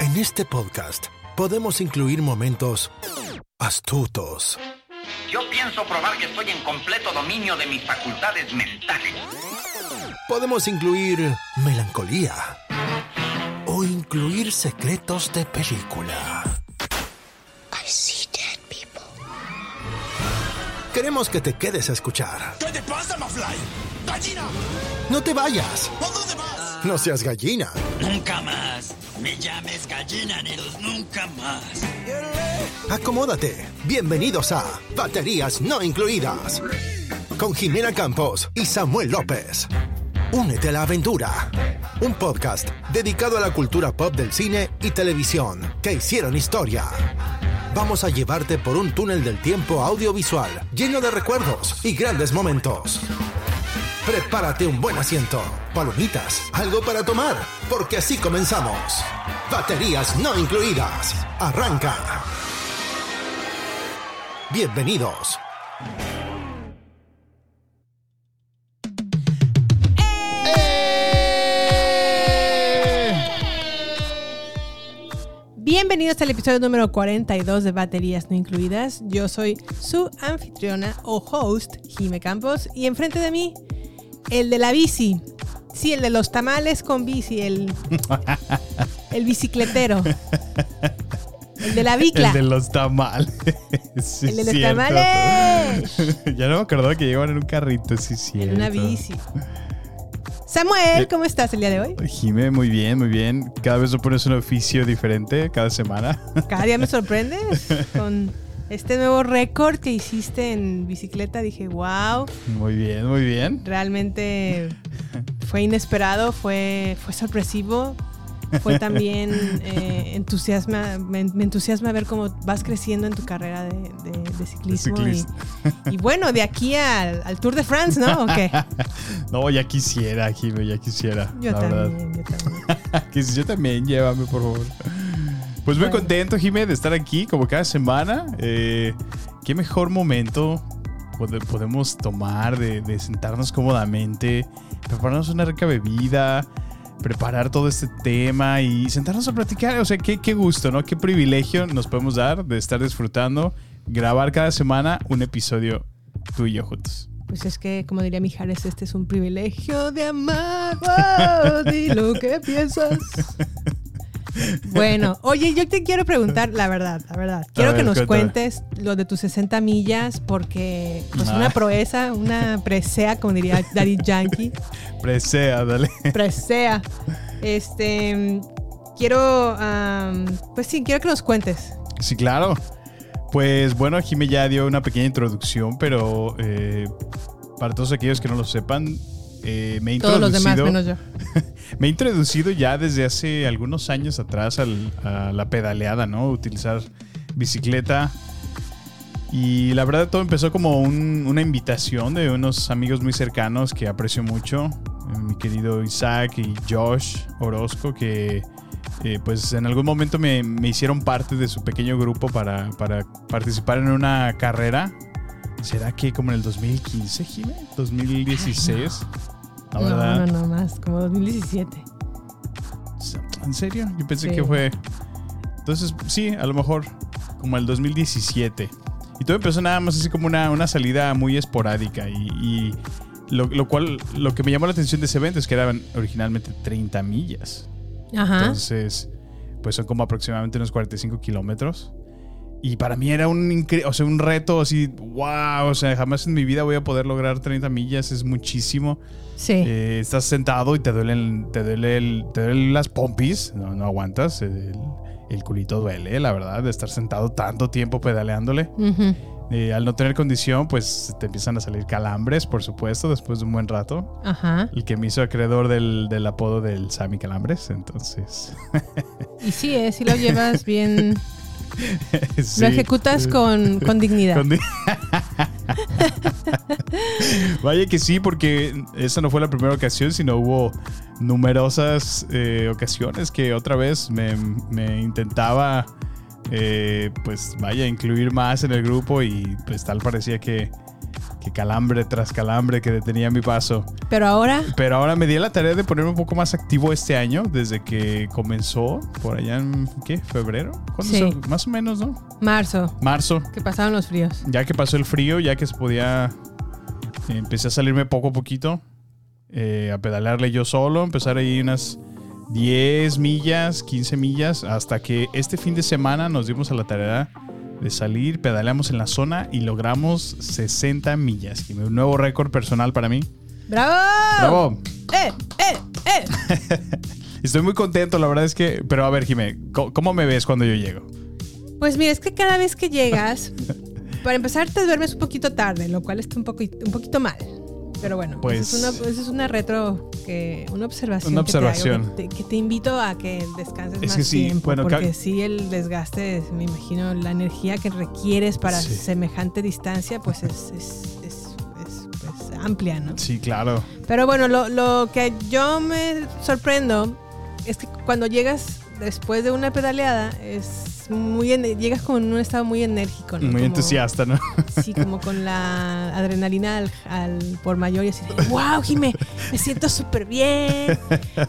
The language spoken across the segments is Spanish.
En este podcast podemos incluir momentos astutos, Yo pienso probar que estoy en completo dominio de mis facultades mentales. podemos incluir melancolía o incluir secretos de película. Queremos que te quedes a escuchar. ¿Qué te pasa, Mafly? ¡Gallina! No te vayas. ¿A dónde vas? No seas gallina. Nunca más. Me llames gallina, Neros. Nunca más. Acomódate. Bienvenidos a Baterías No Incluidas. Con Jimena Campos y Samuel López. Únete a la aventura. Un podcast dedicado a la cultura pop del cine y televisión que hicieron historia. Vamos a llevarte por un túnel del tiempo audiovisual lleno de recuerdos y grandes momentos. Prepárate un buen asiento, palomitas, algo para tomar, porque así comenzamos. Baterías no incluidas. Arranca. Bienvenidos. Bienvenidos al episodio número 42 de Baterías No Incluidas. Yo soy su anfitriona o host, Jime Campos, y enfrente de mí, el de la bici. Sí, el de los tamales con bici, el, el bicicletero. El de la bicla. El de los tamales. Sí, El de los cierto. tamales. ya no me acordaba que llegaban en un carrito, sí, sí. En una bici. Samuel, ¿cómo estás el día de hoy? Jime, muy bien, muy bien. Cada vez tú pones un oficio diferente, cada semana. Cada día me sorprendes con este nuevo récord que hiciste en bicicleta. Dije, wow. Muy bien, muy bien. realmente fue inesperado, fue, fue sorpresivo. Fue también eh, entusiasma, me, me entusiasma ver cómo vas creciendo en tu carrera de, de- de ciclismo. Y, y bueno, de aquí al, al Tour de France, ¿no? ¿O qué? No, ya quisiera, Jime, ya quisiera. Yo la verdad. también, yo también. Yo también, llévame, por favor. Pues muy Bueno. contento, Jime, de estar aquí como cada semana. Eh, qué mejor momento pode- podemos tomar de, de sentarnos cómodamente, prepararnos una rica bebida, preparar todo este tema y sentarnos a platicar. O sea, qué, qué gusto, ¿no? Qué privilegio nos podemos dar de estar disfrutando, grabar cada semana un episodio tú y yo juntos. Pues es que, como diría Mijares, este es un privilegio de amar. Wow, di lo que piensas. Bueno, oye, yo te quiero preguntar la verdad, la verdad. Quiero ver, que nos cuéntame. cuentes lo de tus 60 millas, porque pues Ah. una proeza, una presea, como diría Daddy Yankee. Presea, dale. Presea. Este. Quiero. pues sí, quiero que nos cuentes. Sí, claro. Pues bueno, Jime ya dio una pequeña introducción, pero eh, para todos aquellos que no lo sepan, eh, me he Todos los demás, introducido. menos yo. Me he introducido ya desde hace algunos años atrás al- a la pedaleada, ¿no? Utilizar bicicleta. Y la verdad todo empezó como un- una invitación de unos amigos muy cercanos que aprecio mucho. eh, Mi querido Isaac y Josh Orozco, que eh, pues en algún momento me, me hicieron parte de su pequeño grupo para, para participar en una carrera. ¿Será que como en el 2015, Jime? ¿2016? La No, verdad. no, no, más, como 2017. ¿En serio? Yo pensé Sí. que fue. Entonces, sí, a lo mejor como el 2017. Y todo empezó nada más así como una, una salida muy esporádica. Y, y lo, lo cual, lo que me llamó la atención de ese evento es que eran originalmente 30 millas. Ajá. Entonces, pues son como aproximadamente unos 45 kilómetros. Y para mí era un, o sea, un reto así, wow, o sea, jamás en mi vida voy a poder lograr 30 millas, es muchísimo. sí. Eh, estás sentado y te duelen, te duele el- te duelen las pompis, no, no aguantas, el, el culito duele, la verdad, de estar sentado tanto tiempo pedaleándole. Ujú. Eh, al no tener condición, pues te empiezan a salir calambres, por supuesto, después de un buen rato. Ajá. El que me hizo acreedor del, del apodo del Sammy Calambres, entonces. Y sí, eh, sí lo llevas bien. sí. Lo ejecutas con, con dignidad. Con di- Vaya que sí, porque esa no fue la primera ocasión, sino hubo numerosas eh, ocasiones que otra vez me, me intentaba, eh, pues vaya, incluir más en el grupo y pues tal parecía que, que calambre tras calambre que detenía mi paso. Pero ahora, Pero ahora me di la tarea de ponerme un poco más activo este año, desde que comenzó, por allá en, ¿qué? ¿Febrero? ¿Cuándo Sí. se- más o menos, ¿no? marzo, Marzo. que pasaron los fríos. Ya que pasó el frío, ya que se podía, eh, empecé a salirme poco a poquito, eh, a pedalearle yo solo, empezar ahí unas 10 millas, 15 millas, hasta que este fin de semana nos dimos a la tarea de salir, pedaleamos en la zona y logramos 60 millas. Y un nuevo récord personal para mí. ¡Bravo! ¡Bravo! ¡Eh, eh, eh! Estoy muy contento, la verdad es que... Pero a ver, Jimé, ¿cómo, me ves cuando yo llego? Pues mira, es que cada vez que llegas, para empezar te duermes un poquito tarde, lo cual está un, poco, un poquito mal. Pero bueno, Pues- esa es una, esa es una retro, que, una observación. Una que te hago, observación. que, te, que te invito a que descanses Es más que sí, tiempo. bueno, porque sí, el desgaste, me imagino, la energía que requieres para Sí. semejante distancia, pues es, es, es- es, pues, amplia, ¿no? Sí, claro. Pero bueno, lo, lo que yo me sorprendo es que cuando llegas después de una pedaleada, es muy ene- llegas con un estado muy enérgico, ¿no? Muy Como- entusiasta, ¿no? Sí, como con la adrenalina al, al por mayor y así de, wow, Jime, me siento súper bien,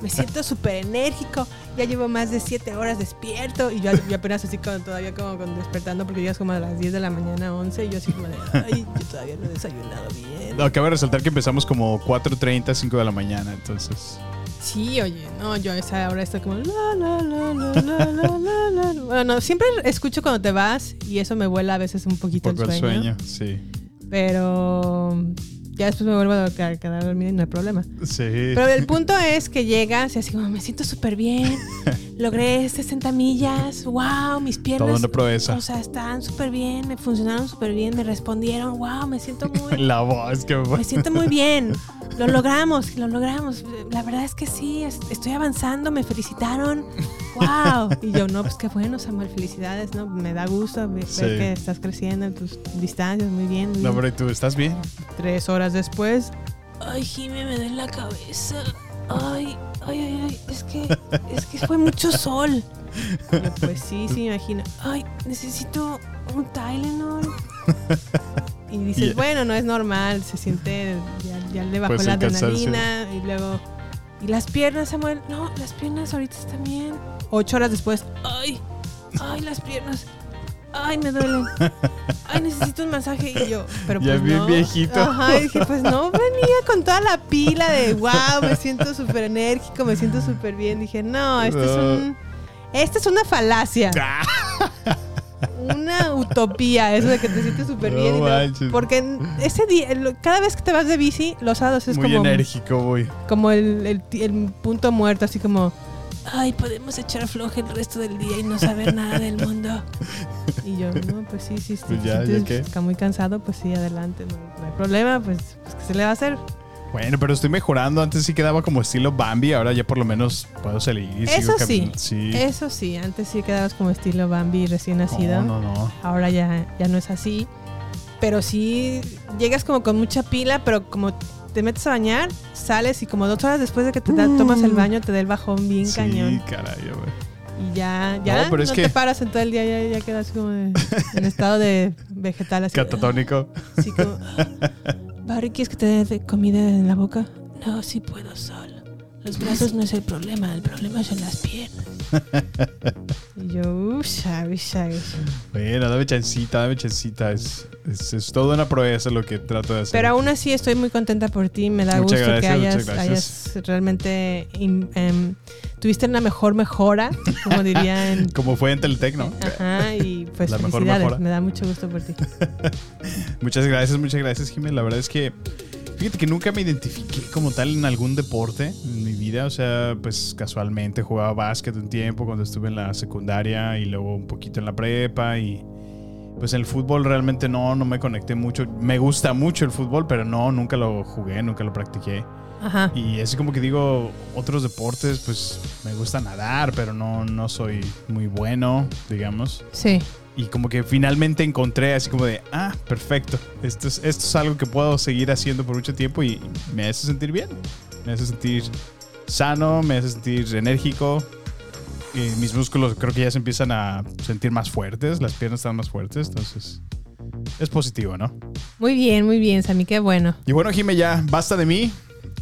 me siento súper enérgico, ya llevo más de siete horas despierto y yo, yo apenas así como todavía como con despertando porque es como a las 10 de la mañana, 11 y yo así como de, ay, yo todavía no he desayunado bien. No, cabe resaltar que empezamos como 4.30, 5 de la mañana, entonces... Sí, oye, no, yo a esa hora estoy como la la la la la la la. Bueno, siempre escucho cuando te vas y eso me vuela a veces un poquito el sueño. El sueño, sí. Pero ya después me vuelvo a quedar dormida y no hay problema. Sí. Pero el punto es que llegas y así como me siento súper bien, logré 60 millas, wow, mis piernas. Todo una proeza. O sea, están súper bien, me funcionaron súper bien, me respondieron, wow, me siento muy. La voz que me Me siento muy bien. Lo logramos, lo logramos. La verdad es que sí, es- estoy avanzando, me felicitaron. ¡Wow! Y yo, no, pues qué bueno, Samuel, felicidades, ¿no? Me da gusto ver, Sí. que estás creciendo en tus distancias, muy bien. No, pero ¿y tú estás bien? Tres horas después. Ay, Jimmy, me duele la cabeza. Ay, ay, ay, ay, es que, es que fue mucho sol. Yo, pues sí, sí, me imagino. Ay, necesito un Tylenol. Y dices, Y- bueno, no es normal, se siente, ya, ya le bajó Pues la adrenalina y luego... ¿Y las piernas, Samuel? No, las piernas ahorita están bien. Ocho horas después, ay, ay, las piernas. Ay, me duelen. Ay, necesito un masaje. Y yo, pero Ya pues bien no. viejito. Ajá, y dije, pues no, venía con toda la pila de wow, me siento súper enérgico, me siento súper bien. Dije, no, este es un. Esta es una falacia. Una utopía, eso de que te sientes súper No bien. y manches. porque en ese día, cada vez que te vas de bici, los sábados es Muy como, enérgico, voy. como el, el punto muerto, así como, ay, podemos echar floje el resto del día y no saber nada del mundo. Y yo, no, pues sí, sí, sí. Pues si ya, te ¿ya qué? sientes muy cansado, pues sí, adelante, no, no hay problema, pues, pues ¿qué se le va a hacer? Bueno, pero estoy mejorando. Antes sí quedaba como estilo Bambi. Ahora ya por lo menos puedo salir. y Eso sí, Sí. Eso sí, antes sí quedabas como estilo Bambi recién nacido. No, no, no. Ahora ya, ya no es así. Pero sí llegas como con mucha pila, pero como te metes a bañar, sales y como dos horas después de que te da- tomas el baño te da el bajón bien Mm. sí, cañón. caray, güey. Y ya, ya no, pero es te que- paras en todo el día, ya, ya quedas como de- en estado de vegetal así. Catatónico. Así como, Barry, ¿quieres que te dé de comida en la boca? No, sí puedo solo. Los brazos no es el problema, el problema son las piernas. y yo, usha, usha, usha. Bueno, dame chancita, dame chancita. Es, es, es toda una proeza lo que trato de hacer. Pero aún así estoy muy contenta por ti. Me da Muchas gusto que hayas, realmente em, tuviste una mejor mejora, como dirían. Como fue en Teletec, ¿no? Ajá, y pues La mejor mejora. Me da mucho gusto por ti. Muchas gracias, muchas gracias, Jiménez. La verdad es que fíjate que nunca me identifiqué como tal en algún deporte en mi vida. O sea, pues casualmente jugaba básquet un tiempo cuando estuve en la secundaria y luego un poquito en la prepa y pues en el fútbol realmente no, no me conecté mucho. Me gusta mucho el fútbol, pero no, nunca lo jugué, nunca lo practiqué. Ajá. Y así como que digo, otros deportes, pues me gusta nadar, pero no, no soy muy bueno, digamos. Sí. Y como que finalmente encontré así como de, ah, perfecto, esto es, esto es algo que puedo seguir haciendo por mucho tiempo y me hace sentir bien, me hace sentir sano, me hace sentir enérgico. Y mis músculos creo que ya se empiezan a sentir más fuertes, las piernas están más fuertes, entonces es positivo, ¿no? Muy bien, muy bien, Sammy, qué bueno. Y bueno, Jime, ya basta de mí.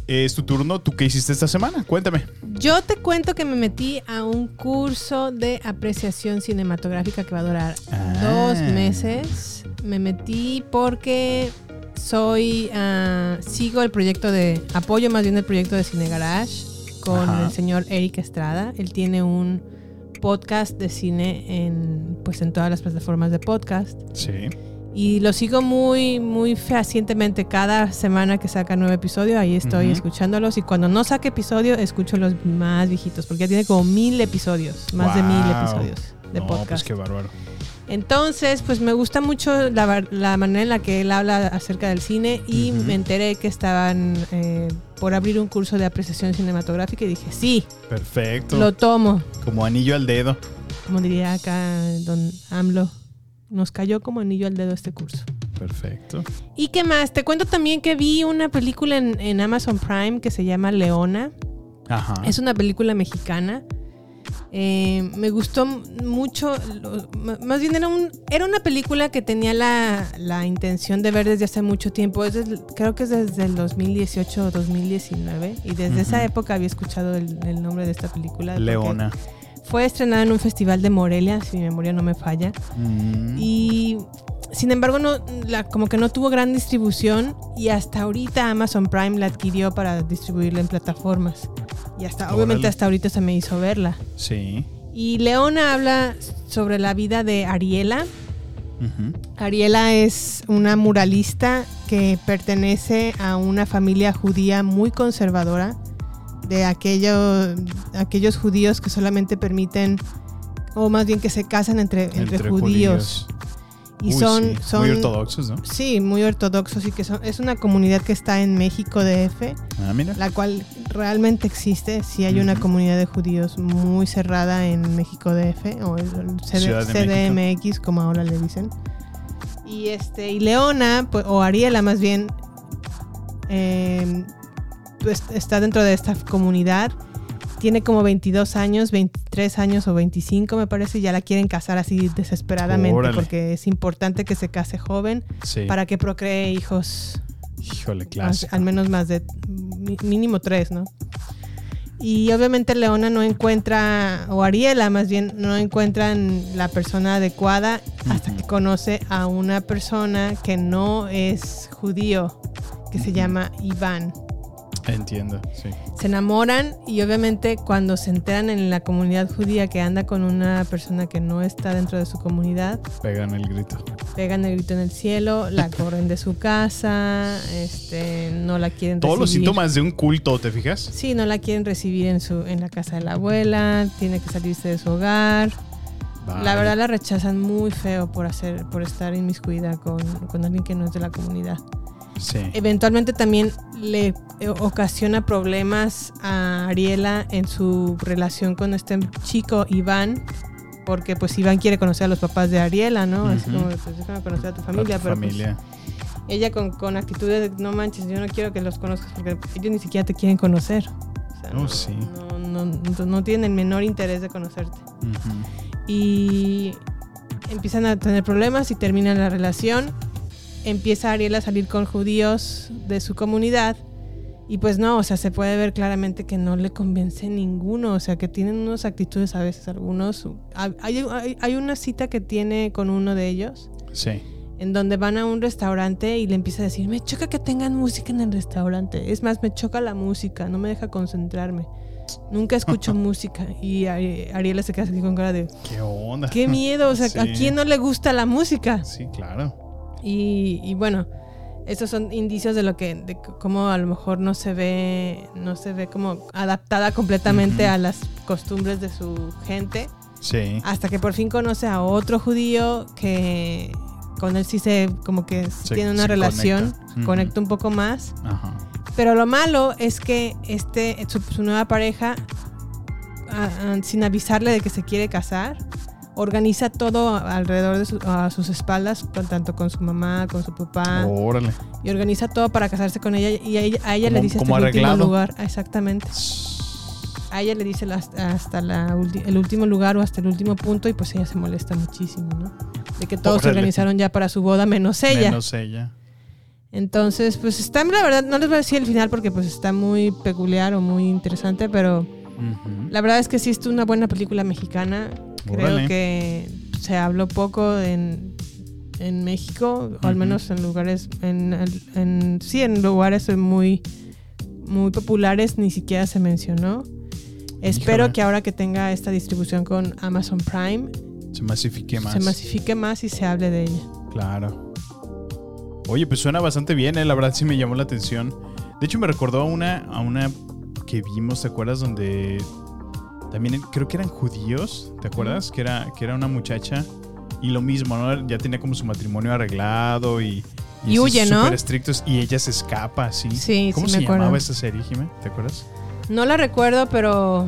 Es tu turno. ¿Tú qué hiciste esta semana? Cuéntame. Yo te cuento que me metí a un curso de apreciación cinematográfica que va a durar Ah. dos meses. Me metí porque soy ah, sigo el proyecto de apoyo más bien el proyecto de Cine Garage con Ajá. el señor Eric Estrada. Él tiene un podcast de cine en pues en todas las plataformas de podcast. Sí. Y lo sigo muy, muy fehacientemente. Cada semana que saca nuevo episodio, ahí estoy Ujú. escuchándolos. Y cuando no saque episodio, escucho los más viejitos, porque ya tiene como mil episodios, más de mil episodios de no, pues podcast. qué bárbaro. Entonces, pues me gusta mucho la, la manera en la que él habla acerca del cine y me enteré que estaban eh, por abrir un curso de apreciación cinematográfica y dije, sí, Perfecto. lo tomo. Como anillo al dedo. Como diría acá don AMLO, nos cayó como anillo al dedo este curso. Perfecto. ¿Y qué más? Te cuento también que vi una película en, en Amazon Prime que se llama Leona. Ajá. Es una película mexicana. Eh, me gustó mucho. lo- más bien era, un, era una película que tenía la, la intención de ver desde hace mucho tiempo. Desde- creo que es desde el 2018 o 2019. Y desde esa época había escuchado el, el nombre de esta película. porque Leona. Fue estrenada en un festival de Morelia, si mi memoria no me falla. Mm. Y sin embargo, no, la- como que no tuvo gran distribución y hasta ahorita Amazon Prime la adquirió para distribuirla en plataformas. Y hasta, obviamente hasta ahorita se me hizo verla. Sí. Y Leona habla sobre la vida de Ariela. Ariela es una muralista que pertenece a una familia judía muy conservadora, de aquello- aquellos judíos que solamente permiten, o más bien que se casan entre, entre, judíos. Y Uy, son, sí. son Muy ortodoxos, ¿no? Sí, muy ortodoxos y que son, es una comunidad que está en México DF, Ah, mira. la cual realmente existe. Sí hay una comunidad de judíos muy cerrada en México DF o el CD CDMX como ahora le dicen. Y este y Leona pues, o Ariela más bien eh, está dentro de esta comunidad. Tiene como 22 años, 23 años o 25 me parece y ya la quieren casar así desesperadamente Órale. porque es importante que se case joven Sí. para que procree hijos Híjole, clásico. al menos más de mínimo tres, ¿no? Y obviamente Leona no encuentra, o Ariela más bien, no encuentran la persona adecuada hasta que conoce a una persona que no es judío, que se llama Iván. Entiendo, sí. Se enamoran y obviamente cuando se enteran en la comunidad judía que anda con una persona que no está dentro de su comunidad, Pegan el grito. pegan el grito en el cielo, la corren de su casa, este, no la quieren Todos los síntomas de un culto, ¿te fijas? Sí, no la quieren recibir en su en la casa de la abuela, tiene que salirse de su hogar. La verdad la rechazan muy feo por hacer por estar inmiscuida con, con alguien que no es de la comunidad. Sí. Eventualmente también le eh, ocasiona problemas a Ariela en su relación con este chico Iván, porque pues Iván quiere conocer a los papás de Ariela, ¿no? Así Ujú. como, pues déjame conocer a tu A familia, tu pero pues, ella con, con actitudes de no manches, yo no quiero que los conozcas porque ellos ni siquiera te quieren conocer. O sea, Oh, no, sí. no, no, no- tienen el menor interés de conocerte. Y empiezan a tener problemas y terminan la relación. Empieza Ariel a salir con judíos de su comunidad. Y pues no, o sea, se puede ver claramente que no le convence ninguno. O sea, que tienen unas actitudes a veces, algunos. Hay, hay- hay una cita que tiene con uno de ellos Sí. en donde van a un restaurante y le empieza a decir, me choca que tengan música en el restaurante. Es más, me choca la música, no me deja concentrarme. Nunca escucho música. Y Ari- Ariela se queda así con cara de, ¿Qué onda? qué miedo, o sea, ¿a quién no le gusta la música? Sí, claro. Y, y bueno, estos son indicios de lo que, de cómo a lo mejor no se ve, no se ve como adaptada completamente a las costumbres de su gente. Sí. Hasta que por fin conoce a otro judío que con él sí se como que Se- tiene una relación, conecta. Un poco más. Ajá. Pero lo malo es que este, su, su nueva pareja, ah, sin avisarle de que se quiere casar, organiza todo alrededor de su- a sus espaldas, tanto con su mamá, con su papá, Órale. y organiza todo para casarse con ella. Y a ella, a ella le dice hasta como el último lugar. Exactamente. A ella le dice hasta la ulti- el último lugar o hasta el último punto y pues ella se molesta muchísimo, ¿no? De que todos se organizaron ya para su boda menos ella. Menos ella. Entonces, pues está, la verdad, no les voy a decir el final porque pues está muy peculiar o muy interesante, pero la verdad es que sí es una buena película mexicana. Creo que se habló poco en, en México, o al menos en lugares, en, en- sí, en lugares muy, muy populares ni siquiera se mencionó. Espero que ahora que tenga esta distribución con Amazon Prime, Se masifique más. se masifique más y se hable de ella. Claro. Oye, pues suena bastante bien, ¿eh? la verdad sí me llamó la atención. De hecho, me recordó a una, a una que vimos, ¿te acuerdas? Donde también creo que eran judíos, ¿te acuerdas? Que era, que era una muchacha y lo mismo, ¿no? Ya tenía como su matrimonio arreglado y... Y huye, ¿no? Súper estrictos y ella se escapa, ¿sí? Sí, ¿Cómo sí se me acuerdo. llamaba esa serie, Jimé? ¿Te acuerdas? No la recuerdo, pero.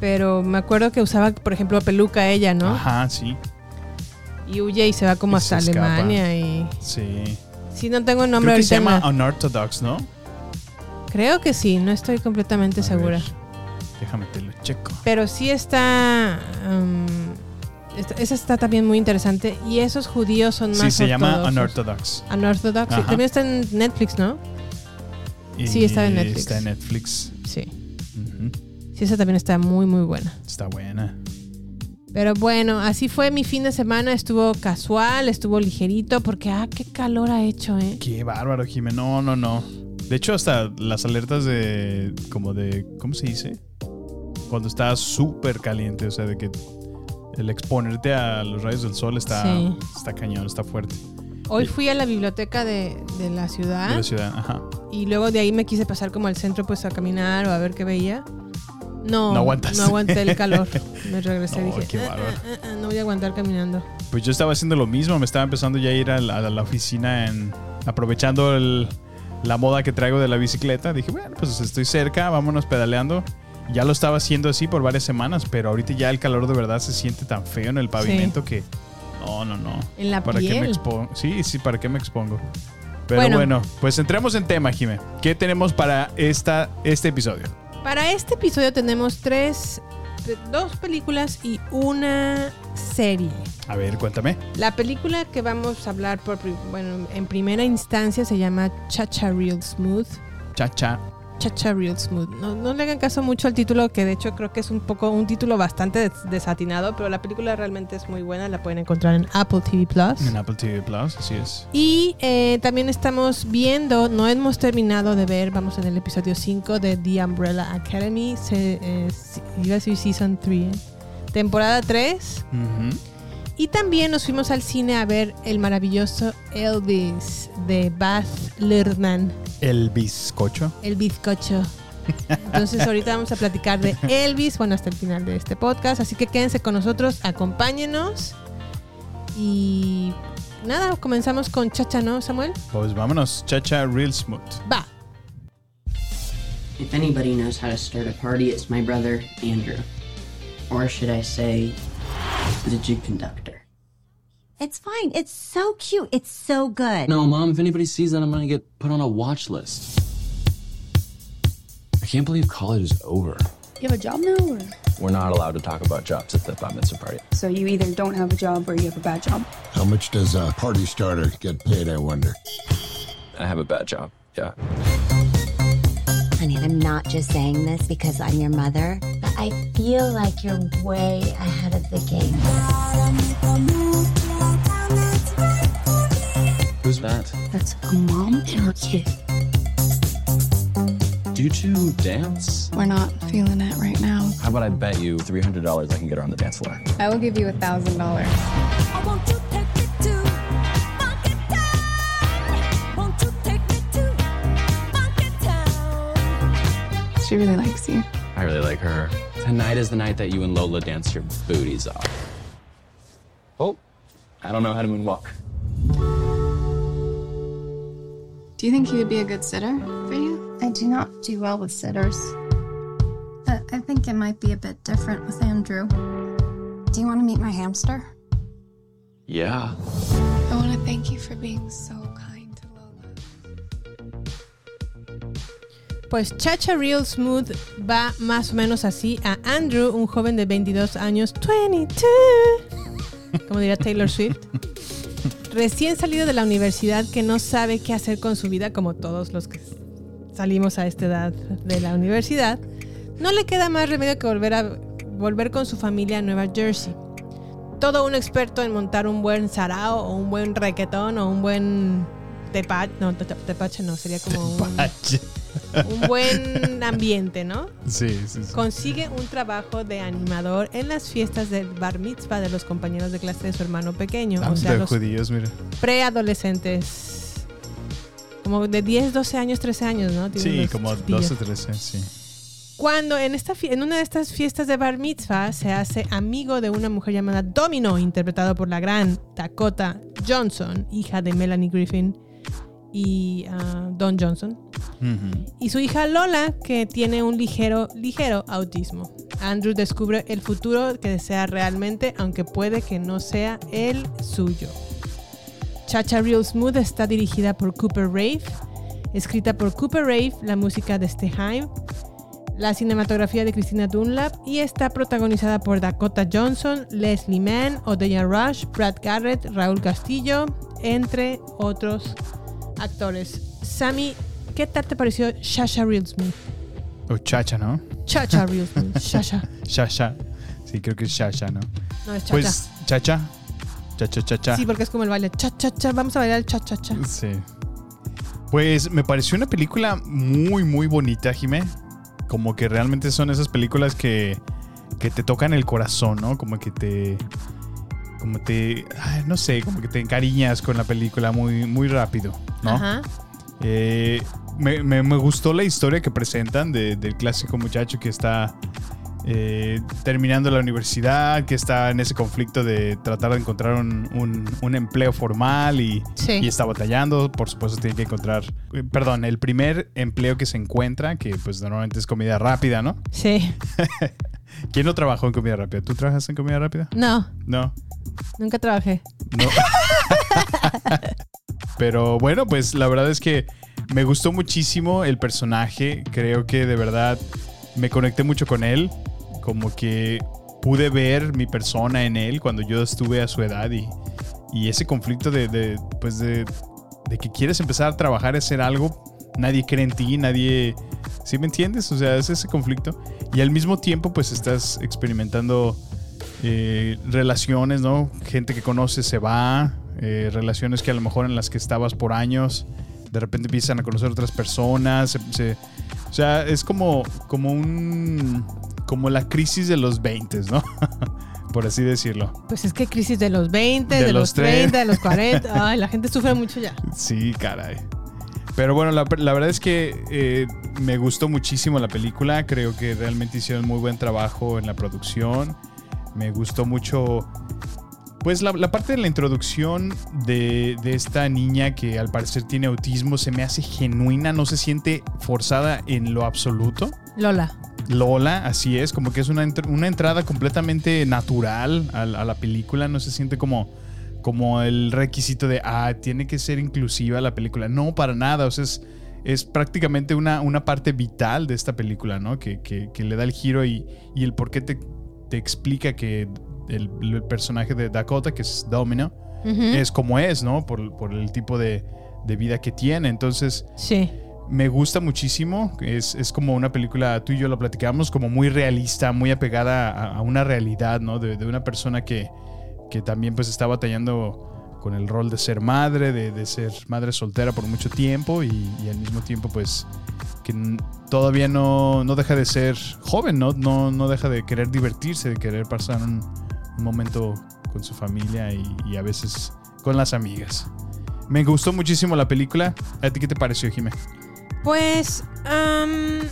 Pero me acuerdo que usaba, por ejemplo, peluca ella, ¿no? Ajá, sí. Y huye y se va como Y se hasta. Alemania y. Sí. Sí, no tengo el nombre Creo que se ahorita en llama la- Unorthodox, ¿no? Creo que sí, no estoy completamente A segura. ver, déjame te lo checo. Pero sí está. um, esa está también muy interesante. Y esos judíos son más. Sí, se llama. Unorthodox. Unorthodox. sí. También está en Netflix, ¿no? Y Sí, está en Netflix. Está en Netflix. Sí. Sí, esa también está muy, muy buena. Está buena. Pero bueno, así fue mi fin de semana. Estuvo casual, estuvo ligerito, porque ah, qué calor ha hecho, ¿eh? Qué bárbaro, Jimé. No, no, no. De hecho, hasta las alertas de. como de. ¿Cómo se dice? Cuando está súper caliente. O sea, de que el exponerte a los rayos del sol está, Sí. está cañón, está fuerte. Hoy fui a la biblioteca de, de la ciudad De la ciudad. Ajá. y luego de ahí me quise pasar como al centro pues a caminar o a ver qué veía. No, No aguantaste. no aguanté el calor. Me regresé y No, dije, qué "Ah, bárbaro. ah, ah, ah, no voy a aguantar caminando. Pues yo estaba haciendo lo mismo. Me estaba empezando ya a ir a la, a la oficina en. aprovechando el- la moda que traigo de la bicicleta. Dije, bueno, pues estoy cerca, vámonos pedaleando. Ya lo estaba haciendo así por varias semanas, pero ahorita ya el calor de verdad se siente tan feo en el pavimento que. No, no, no. En la ¿Para qué me piel. expongo? Sí, sí, ¿para qué me expongo? Pero Bueno. bueno, pues entremos en tema, Jime. ¿Qué tenemos para esta, este episodio? Para este episodio tenemos tres, dos películas y una serie. A ver, cuéntame. La película que vamos a hablar por, bueno, en primera instancia se llama Chacha Real Smooth. Cha, cha. Chacha Real Smooth. No, no le hagan caso mucho al título, que de hecho creo que es un poco un título bastante des- desatinado, pero la película realmente es muy buena. La pueden encontrar en Apple TV Plus. En Apple TV Plus, así es. Y eh, también estamos viendo, no hemos terminado de ver, vamos en el episodio 5 de The Umbrella Academy. Se, eh, iba a decir Season 3. Temporada 3. Ujú. Y también nos fuimos al cine a ver el maravilloso Elvis de Baz Luhrmann, El bizcocho. el bizcocho. Entonces ahorita vamos a platicar de Elvis, bueno, hasta el final de este podcast. Así que quédense con nosotros, acompáñenos. Y nada, comenzamos con Chacha, ¿no, Samuel? Pues vámonos, Chacha Real Smooth. Va. If anybody knows how to start a party, it's my brother, Andrew. Or should I say, the jig conductor. It's fine. It's so cute. It's so good. No, Mom, if anybody sees that, I'm gonna get put on a watch list. I can't believe college is over. You have a job now, or We're not allowed to talk about jobs at the bat mitzvah party. so you either don't have a job or you have a bad job. How much does a party starter get paid, I wonder? I have a bad job. Yeah. Honey, I'm not just saying this because I'm your mother, but I feel like you're way ahead of the game. Who's that? That's a mom and her kid. Do you two dance? We're not feeling it right now. How about I bet you $300 I can get her on the dance floor? I will give you $1,000. She really likes you. I really like her. Tonight is the night that you and Lola dance your booties off. Oh, I don't know how to moonwalk. Do you think he would be a good sitter for you? I do not do well with sitters. But I think it might be a bit different with Andrew. Do you want to meet my hamster? Yeah. I want to thank you for being so Pues Chacha Real Smooth va más o menos así a Andrew, un joven de 22 años, 22, como diría Taylor Swift, recién salido de la universidad que no sabe qué hacer con su vida, como todos los que salimos a esta edad de la universidad, no le queda más remedio que volver, a, volver con su familia a Nueva Jersey. Todo un experto en montar un buen sarao o un buen requetón o un buen tepache, no, te- tepache no, sería como un, Pache. Un buen ambiente, ¿no? Sí, sí, sí. Consigue un trabajo de animador en las fiestas del bar mitzvah de los compañeros de clase de su hermano pequeño, o Ah, sea, de los judíos, mira. preadolescentes. Como de 10, 12 años, 13 años, ¿no? Tienen Sí, como chiquillos. 12, 13, sí. Cuando en, esta, en una de estas fiestas de bar mitzvah se hace amigo de una mujer llamada Domino, interpretado por la gran Dakota Johnson, hija de Melanie Griffin y ah, Don Johnson, y su hija Lola, que tiene un ligero, ligero autismo. Andrew descubre el futuro que desea realmente, aunque puede que no sea el suyo. Chacha Real Smooth está dirigida por Cooper Rave, escrita por Cooper Rave, la música de Steheim, la cinematografía de Christina Dunlap y está protagonizada por Dakota Johnson, Leslie Mann, Odeya Rush, Brad Garrett, Raúl Castillo, entre otros actores. Sammy, ¿qué tal te pareció Shasha Real Smooth? O Chacha, ¿no? Chacha Real Smooth, Shasha. Shasha. Sí, creo que es Shasha, ¿no? No, es Chacha. Pues, Chacha. Chacha, chacha. Sí, porque es como el baile. Cha, cha, cha. Vamos a bailar el cha, cha, cha. Sí. Pues me pareció una película muy, muy bonita, Jimé. Como que realmente son esas películas que, que te tocan el corazón, ¿no? Como que te. Como te. ay, no sé, como que te encariñas con la película muy, muy rápido, ¿no? Ajá. Eh, me, me- me gustó la historia que presentan de- del clásico muchacho que está eh, terminando la universidad, que está en ese conflicto de tratar de encontrar un, un- un empleo formal y, Sí. y está batallando. Por supuesto, tiene que encontrar, eh, perdón, el primer empleo que se encuentra, que pues normalmente es comida rápida, ¿no? Sí. ¿Quién no trabajó en comida rápida? ¿Tú trabajas en comida rápida? No, No. Nunca trabajé. No. Pero bueno, pues la verdad es que me gustó muchísimo el personaje. Creo que de verdad me conecté mucho con él. Como que pude ver mi persona en él cuando yo estuve a su edad y, ese conflicto de, pues de que quieres empezar a trabajar, a hacer algo, nadie cree en ti, nadie... ¿Sí me entiendes? O sea, es ese conflicto. Y al mismo tiempo, pues estás experimentando eh, relaciones, ¿no? Gente que conoces se va, eh, relaciones que a lo mejor en las que estabas por años, de repente empiezan a conocer otras personas, se- se- o sea, es como, como un, como la crisis de los 20, ¿no? por así decirlo. Pues es que crisis de los 20, de, De los, los 30, de los 40. Ay, la gente sufre mucho ya. Sí, caray. Pero bueno, la, la verdad es que eh, me gustó muchísimo la película. Creo que realmente hicieron muy buen trabajo en la producción. Me gustó mucho, pues la, la parte de la introducción de, de esta niña que al parecer tiene autismo se me hace genuina, no se siente forzada en lo absoluto. Lola. Lola, así es, como que es una, una entrada completamente natural a, a la película, no se siente como, como el requisito de, ah, tiene que ser inclusiva la película. No, para nada, o sea, es, es prácticamente una, una parte vital de esta película, ¿no? Que, que- que le da el giro y, y el por qué te, te explica que el, el personaje de Dakota, que es Domino, es como es, ¿no? Por, por el tipo de, de vida que tiene. Entonces, Sí. me gusta muchísimo. Es, es como una película, tú y yo lo platicamos, como muy realista, muy apegada a, a una realidad, ¿no? De, de una persona que, que también pues está batallando con el rol de ser madre, de, ser madre soltera por mucho tiempo y, al mismo tiempo pues que todavía no, no deja de ser joven, ¿no? ¿no? No deja de querer divertirse, de querer pasar un, momento con su familia y, a veces con las amigas. Me gustó muchísimo la película. ¿A ti qué te pareció, Jimé? Pues. am,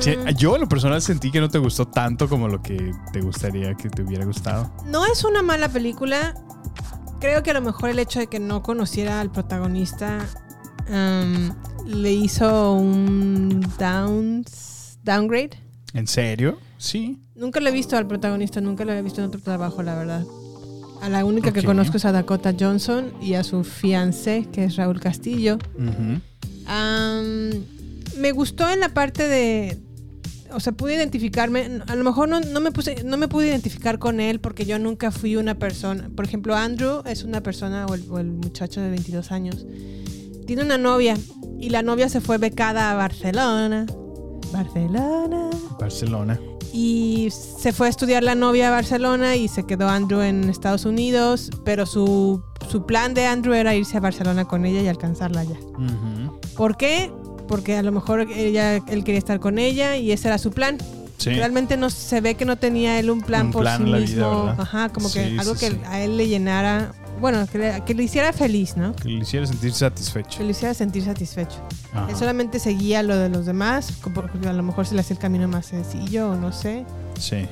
Sí, yo en lo personal sentí que no te gustó tanto como lo que te gustaría que te hubiera gustado. no es una mala película. Creo que a lo mejor el hecho de que no conociera al protagonista le hizo un downs, downgrade. ¿En serio? Sí. Nunca lo he visto al protagonista, nunca lo he visto en otro trabajo, la verdad. A la única que Ok. conozco es a Dakota Johnson y a su fiancé, que es Raúl Castillo. Ujú. Am, me gustó en la parte de. o sea, pude identificarme, a lo mejor no, no me puse, no me pude identificar con él porque yo nunca fui una persona. Por ejemplo, Andrew es una persona, o el, o el muchacho de 22 años, tiene una novia y la novia se fue becada a Barcelona. Barcelona. Barcelona. Y se fue a estudiar la novia a Barcelona y se quedó Andrew en Estados Unidos, pero su, su plan de Andrew era irse a Barcelona con ella y alcanzarla allá. Ujú. ¿Por qué? Porque a lo mejor ella, él quería estar con ella y ese era su plan. Sí. Realmente no se ve que no tenía él un plan Un por plan sí en la vida, mismo. ¿verdad? Ajá, como que algo que a él le llenara, bueno, que le, que le hiciera feliz, ¿no? Que le hiciera sentir satisfecho. Que le hiciera sentir satisfecho. Ajá. Él solamente seguía lo de los demás, porque a lo mejor se le hacía el camino más sencillo o no sé. Sí.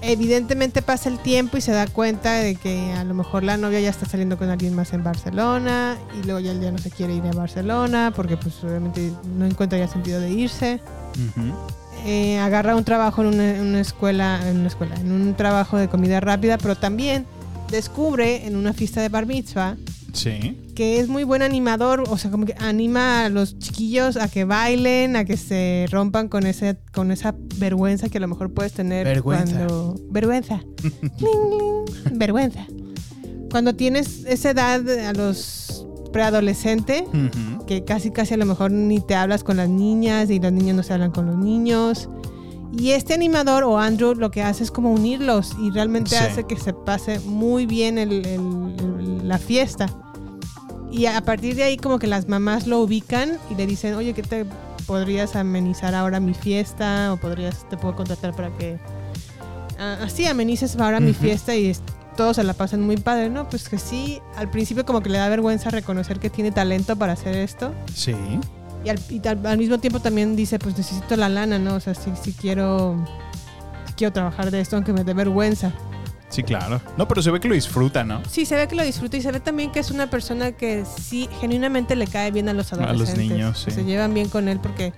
Evidentemente pasa el tiempo y se da cuenta de que a lo mejor la novia ya está saliendo con alguien más en Barcelona y luego ya él ya no se quiere ir a Barcelona porque pues obviamente no encuentra ya sentido de irse. Eh, agarra un trabajo en una, en una escuela, en una escuela, en un trabajo de comida rápida, pero también descubre en una fiesta de bar mitzvah Sí. que es muy buen animador, o sea, como que anima a los chiquillos a que bailen, a que se rompan con ese con esa vergüenza que a lo mejor puedes tener Vergüenza. cuando vergüenza. Cling, cling. vergüenza. Cuando tienes esa edad a los preadolescente, Ujú. que casi casi a lo mejor ni te hablas con las niñas y los niños no se hablan con los niños. Y este animador o Andrew lo que hace es como unirlos y realmente Sí. hace que se pase muy bien el- el- el- la fiesta. Y a partir de ahí como que las mamás lo ubican y le dicen, oye, ¿qué te podrías amenizar ahora mi fiesta? O podrías, te puedo contratar para que ah, así amenices ahora mi fiesta y todos se la pasan muy padre, ¿no? Pues que sí, al principio como que le da vergüenza reconocer que tiene talento para hacer esto. Sí. Y al, y tal- al mismo tiempo también dice, pues necesito la lana, ¿no? O sea, sí, sí quiero, sí quiero trabajar de esto, aunque me dé vergüenza. Sí, claro. No, pero se ve que lo disfruta, ¿no? Sí, se ve que lo disfruta y se ve también que es una persona que sí, genuinamente le cae bien a los A los adolescentes. niños, sí. Se llevan bien con él porque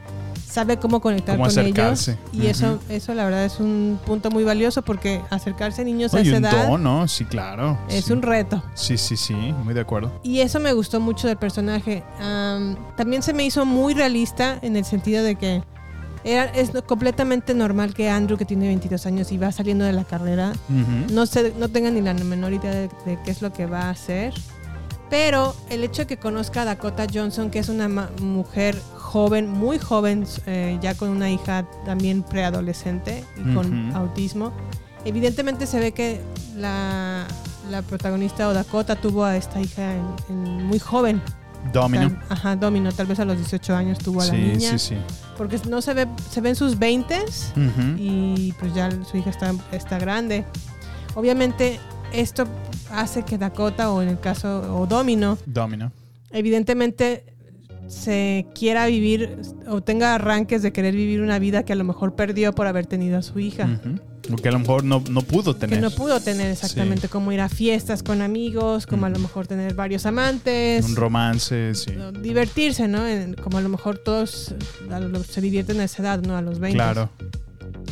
sabe cómo conectar Cómo con acercarse. ellos. Y eso, eso la verdad es un punto muy valioso porque acercarse a niños a Oye, esa un edad don, ¿no? Sí, claro. es Sí. un reto. Sí, sí, sí. Muy de acuerdo. Y eso me gustó mucho del personaje. Am, también se me hizo muy realista en el sentido de que era, es completamente normal que Andrew, que tiene 22 años y va saliendo de la carrera, no, se, no tenga ni la menor idea de, de qué es lo que va a hacer. Pero el hecho de que conozca a Dakota Johnson, que es una mujer joven, muy joven, eh, ya con una hija también preadolescente y con autismo, evidentemente se ve que la, la protagonista o Dakota tuvo a esta hija en- en muy joven. Domino. Ajá, Domino, tal vez a los 18 años tuvo a la Sí, niña. sí, sí. Porque no se ve, se ven sus 20 Ujú. y pues ya su hija está, está grande. Obviamente esto hace que Dakota o en el caso o Domino Domino. evidentemente se quiera vivir o tenga arranques de querer vivir una vida que a lo mejor perdió por haber tenido a su hija. Ujú. O que a lo mejor no, no pudo tener. Que no pudo tener exactamente Sí. como ir a fiestas con amigos, como a lo mejor tener varios amantes. Un romance, sí. divertirse, ¿no? Como a lo mejor todos se divierten a esa edad, ¿no? A los 20. Claro.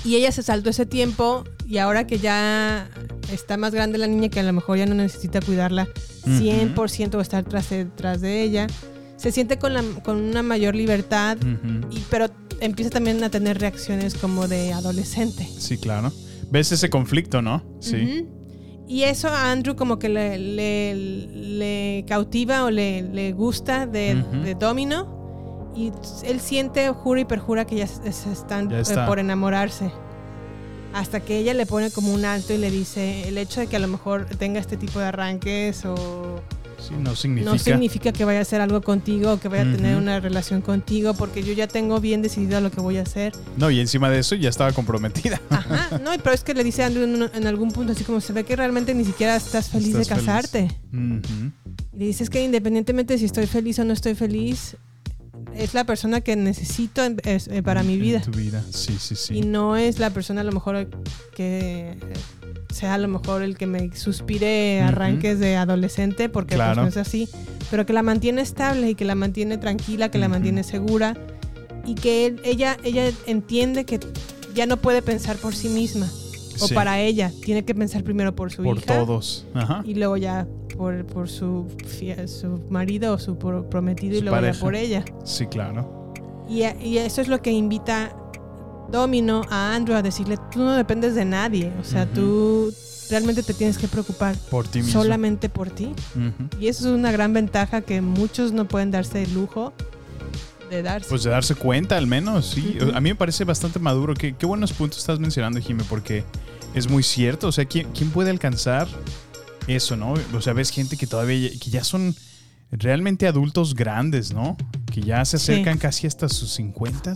Y ella se saltó ese tiempo y ahora que ya está más grande la niña, que a lo mejor ya no necesita cuidarla 100% o estar tras de, tras de ella, se siente con, la- con una mayor libertad, y, pero empieza también a tener reacciones como de adolescente. Sí, claro. ¿Ves ese conflicto, no? Sí. Y eso a Andrew como que le, le- le cautiva o le, le gusta de, Domino. Y él siente, jura y perjura que ya se están Ya eh, está. por enamorarse. Hasta que ella le pone como un alto y le dice, el hecho de que a lo mejor tenga este tipo de arranques o Sí, no significa. no significa que vaya a hacer algo contigo o que vaya a tener una relación contigo porque yo ya tengo bien decidido lo que voy a hacer. No, y encima de eso ya estaba comprometida. Ajá, no, pero es que le dice a Andrew en, en algún punto así como se ve que realmente ni siquiera estás feliz Estás de feliz. casarte. Y le dices que independientemente de si estoy feliz o no estoy feliz, es la persona que necesito en- es- eh, para mi En vida. tu vida, sí, sí, sí. Y no es la persona a lo mejor que sea a lo mejor el que me suspire arranques de adolescente, porque pues, no es así, pero que la mantiene estable y que la mantiene tranquila, que la mantiene segura y que él- ella, ella entiende que ya no puede pensar por sí misma o Sí. para ella, tiene que pensar primero por su Por hija todos. Ajá. y luego ya por, por su, su marido o su pro- prometido y luego pareja. ya por ella. Sí, claro. Y, y eso es lo que invita Domino a Andrew a decirle, tú no dependes de nadie, o sea, tú realmente te tienes que preocupar Por ti mismo. solamente por ti. Y eso es una gran ventaja que muchos no pueden darse el lujo de darse. Pues de darse cuenta al menos, sí. A mí me parece bastante maduro. Qué, qué buenos puntos estás mencionando, Jimmy, porque es muy cierto. O sea, ¿quién, quién puede alcanzar eso, no? O sea, ves gente que todavía, que ya son realmente adultos grandes, ¿no? Que ya se Sí. acercan casi hasta sus 50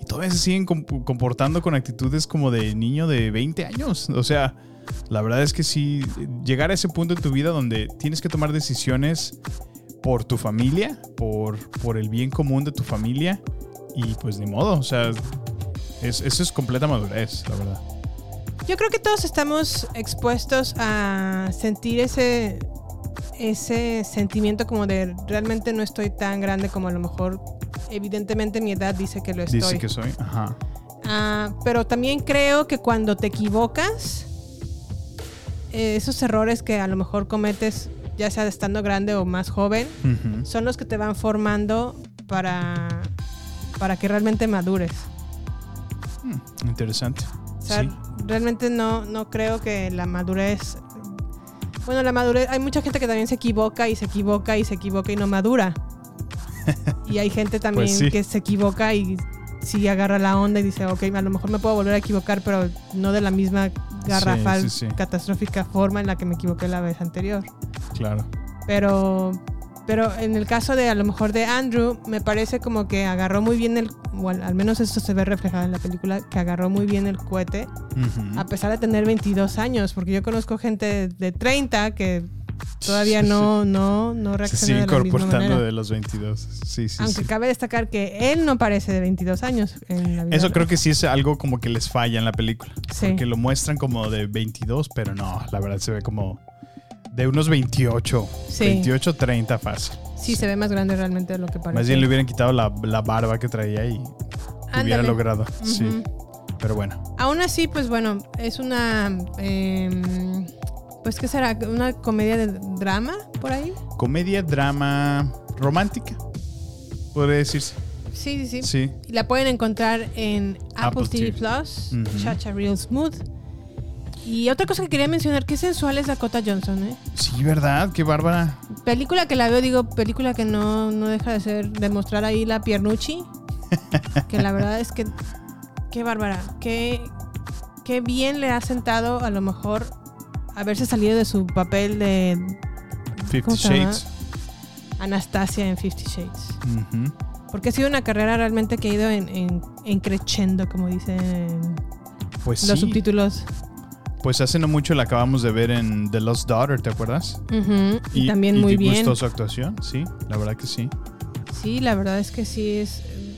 y todavía se siguen com- comportando con actitudes como de niño de 20 años. O sea, la verdad es que sí, llegar a ese punto en tu vida donde tienes que tomar decisiones por tu familia, por, por el bien común de tu familia y pues ni modo, o sea, es- eso es completa madurez, la verdad. Yo creo que todos estamos expuestos a sentir ese, ese sentimiento como de realmente no estoy tan grande como a lo mejor evidentemente mi edad dice que lo estoy. Dice que soy, ajá. Ah, pero también creo que cuando te equivocas, eh, esos errores que a lo mejor cometes, ya sea estando grande o más joven, son los que te van formando para, para que realmente madures. Interesante. Sea, Sí. realmente no, no creo que la madurez. Bueno, la madurez. Hay mucha gente que también se equivoca y se equivoca y se equivoca y no madura. y hay gente también Pues sí. que se equivoca y sí agarra la onda y dice, ok, a lo mejor me puedo volver a equivocar, pero no de la misma garrafal, sí, sí. catastrófica forma en la que me equivoqué la vez anterior. Claro. Pero, pero en el caso de a lo mejor de Andrew, me parece como que agarró muy bien el, o al, menos eso se ve reflejado en la película, que agarró muy bien el cohete, a pesar de tener 22 años, porque yo conozco gente de 30 que todavía no, no, no Se reacciona sigue de la misma comportando manera. de los 22. Sí, sí, Aunque sí. cabe destacar que él no parece de 22 años en la vida Eso creo que sí es algo como que les falla en la película. Sí. Porque lo muestran como de 22, pero no, la verdad se ve como de unos 28. Sí. 28, 30 fácil. Sí, se ve más grande realmente de lo que parece. Más bien le hubieran quitado la, la barba que traía y hubiera Ándale. logrado. Sí. Pero bueno. Aún así, pues bueno, es una. em, pues, ¿qué será? ¿Una comedia de drama por ahí? Comedia, drama, romántica. Podría decirse. Sí, sí, sí. Sí. Y la pueden encontrar en Apple, Apple TV, TV. Plus. Chacha Real Smooth. Y otra cosa que quería mencionar, qué sensual es Dakota Johnson, ¿eh? Sí, ¿verdad? Qué bárbara. Película que la veo, digo, película que no, no deja de ser, de mostrar ahí la piernucci. que la verdad es que, qué bárbara. Qué, qué bien le ha sentado a lo mejor haberse salido de su papel de Fifty. Shades. Anastasia en Fifty Shades. Porque ha sido una carrera realmente que ha ido en, en, en crescendo, como dicen Pues los sí. subtítulos. Pues hace no mucho la acabamos de ver en The Lost Daughter, ¿te acuerdas? Ujú, Y, también muy bien. gustó su actuación? Sí, la verdad que sí. Sí, la verdad es que sí es. eh,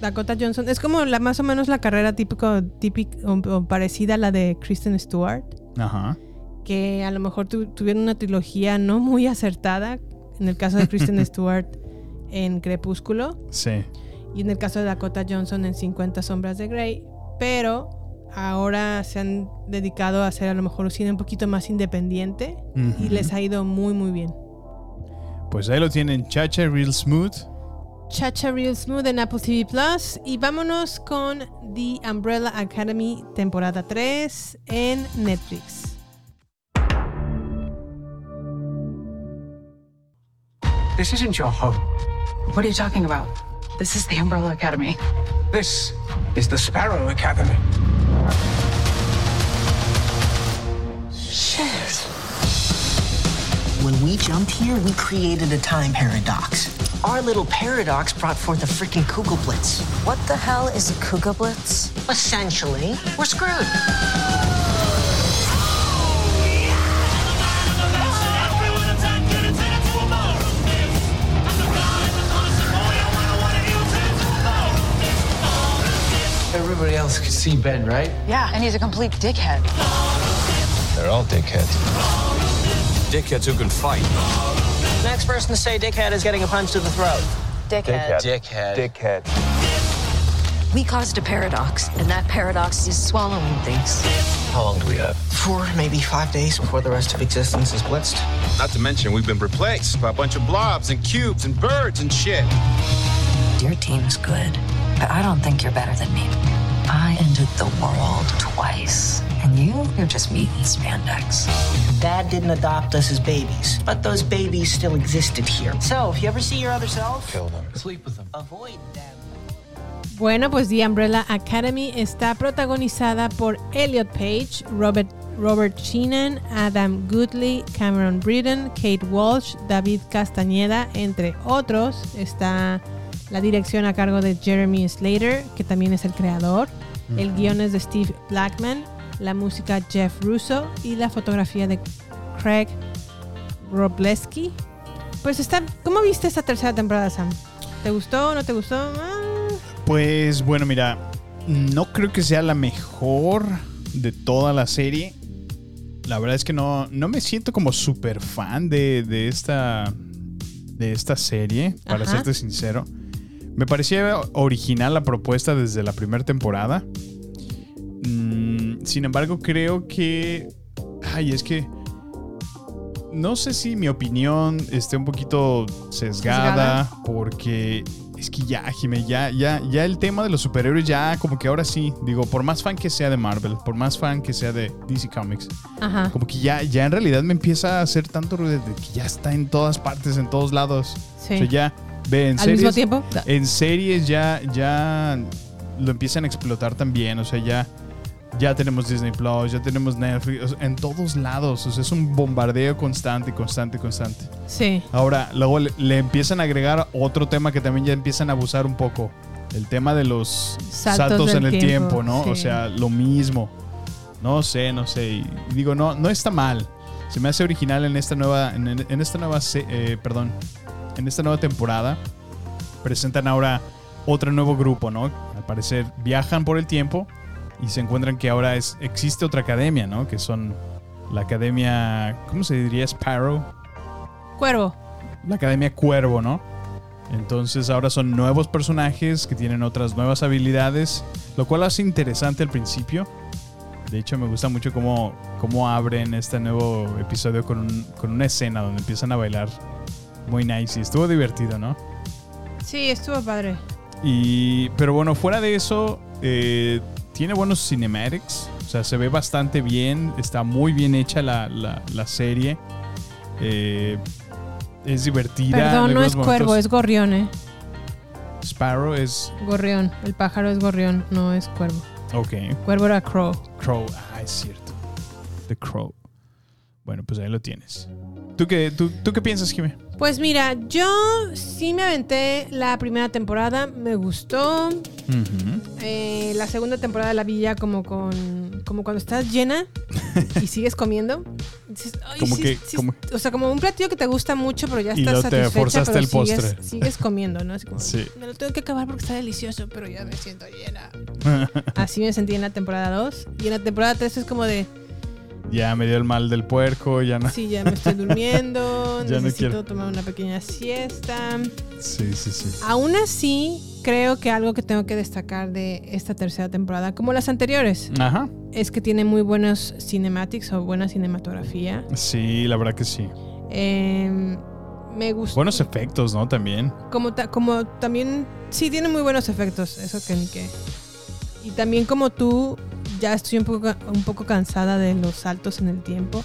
Dakota Johnson. Es como la más o menos la carrera típico, típica o, o parecida a la de Kristen Stewart. Ajá. Que a lo mejor tu- tuvieron una trilogía no muy acertada. En el caso de Kristen Stewart en Crepúsculo. Sí. Y en el caso de Dakota Johnson en 50 Sombras de Grey. Pero ahora se han dedicado a hacer a lo mejor un cine un poquito más independiente. Y Ujú. les ha ido muy, muy bien. Pues ahí lo tienen, Chacha Real Smooth. Chacha Real Smooth en Apple TV Plus. Y vámonos con The Umbrella Academy temporada 3 en Netflix. This isn't your home. What are you talking about? This is the Umbrella Academy. This is the Sparrow Academy. Shit. When we jumped here, we created a time paradox. Our little paradox brought forth a freaking Kugelblitz. What the hell is a Kugelblitz? Essentially, we're screwed. Everybody else could see Ben, right? Yeah, and he's a complete dickhead. They're all dickheads. Dickheads who can fight. Next person to say dickhead is getting a punch to the throat. Dickhead. Dickhead. Dickhead. We caused a paradox, and that paradox is swallowing things. How long do we have? Four, maybe five days before the rest of existence is blitzed. Not to mention, we've been replaced by a bunch of blobs and cubes and birds and shit. Your team's good, but I don't think you're better than me. I ended the world twice. And you, you're just meat and spandex. Dad didn't adopt us as babies, but those babies still existed here. So, if you ever see your other self, Kill them. sleep with them. avoid them. Bueno, pues The Umbrella Academy está protagonizada por Elliot Page, Robert, Robert Sheenan, Adam Goodley, Cameron Britton, Kate Walsh, David Castañeda, entre otros. Está la dirección a cargo de Jeremy Slater, que también es el creador. El guion es de Steve Blackman, la música Jeff Russo y la fotografía de Craig Robleski. Pues está, ¿cómo viste esta tercera temporada, Sam? ¿Te gustó? ¿No te gustó? Ah, Pues bueno, mira, no creo que sea la mejor de toda la serie. La verdad es que no, no me siento como súper fan de, de esta, de esta serie, para Ajá. serte sincero. Me parecía original la propuesta desde la primera temporada. Mm, sin embargo, creo que... Ay, es que... No sé si mi opinión esté un poquito sesgada, Sesgada. porque es que ya, Jimé, ya, ya, ya el tema de los superhéroes, ya como que ahora sí, digo, por más fan que sea de Marvel, por más fan que sea de DC Comics, Ajá. como que ya, ya en realidad me empieza a hacer tanto ruido de que ya está en todas partes, en todos lados. Sí. O sea, ya, ve, en ¿Al mismo series, tiempo? en series ya, ya lo empiezan a explotar también, o sea, ya, ya tenemos Disney Plus, ya tenemos Netflix, o sea, en todos lados, o sea, es un bombardeo constante, constante, constante. Sí. Ahora, luego le, le empiezan a agregar otro tema que también ya empiezan a abusar un poco. El tema de los Saltos en el tiempo, tiempo, ¿no? O sea, lo mismo. No sé, no sé. Y digo, no, no está mal. Se me hace original en esta nueva, en, en esta nueva, eh, perdón, en esta nueva temporada. Presentan ahora otro nuevo grupo, ¿no? Al parecer viajan por el tiempo y se encuentran que ahora es, existe otra academia, ¿no? Que son la academia, ¿cómo se diría? Sparrow Cuervo. la Academia Cuervo, ¿no? Entonces ahora son nuevos personajes que tienen otras nuevas habilidades, lo cual hace interesante al principio. De hecho, me gusta mucho cómo, cómo abren este nuevo episodio con, un- con una escena donde empiezan a bailar muy nice y estuvo divertido, ¿no? Sí, estuvo padre. Y, pero bueno, fuera de eso, eh, tiene buenos cinematics. O sea, se ve bastante bien. Está muy bien hecha la, la- la serie. Eh, es divertida. Perdón, no es cuervo, es gorrión, ¿eh? Sparrow es. Gorrión. El pájaro es gorrión, no es cuervo. Ok. Cuervo era crow. Crow. Ah, es cierto. The Crow. Bueno, pues ahí lo tienes. ¿Tú qué, tú, tú qué piensas, Jimé? Pues mira, yo sí me aventé la primera temporada, me gustó. Eh, la segunda temporada la vi ya como con como cuando estás llena y sigues comiendo. Dices, "Ay, Como sí, que- sí", como- o sea, como un platillo que te gusta mucho, pero ya Y estás te satisfecha, forzaste pero el sigues, postre. sigues comiendo, ¿no? Así como, Sí. me lo tengo que acabar porque está delicioso, pero ya me siento llena. Así me sentí en la temporada 2 y en la temporada 3 es como de, ya me dio el mal del puerco, ya no. sí, ya me estoy durmiendo, Ya no necesito quiero. tomar una pequeña siesta. Sí, sí, sí. Aún así, creo que algo que tengo que destacar de esta tercera temporada, como las anteriores, Ajá. es que tiene muy buenos cinematics o buena cinematografía. Sí, la verdad que sí. Eh, me gusta. Buenos efectos, ¿no? También. Como, ta- como también. Sí, tiene muy buenos efectos. Eso que ni que. Y también, como tú, ya estoy un poco, un poco cansada de los saltos en el tiempo.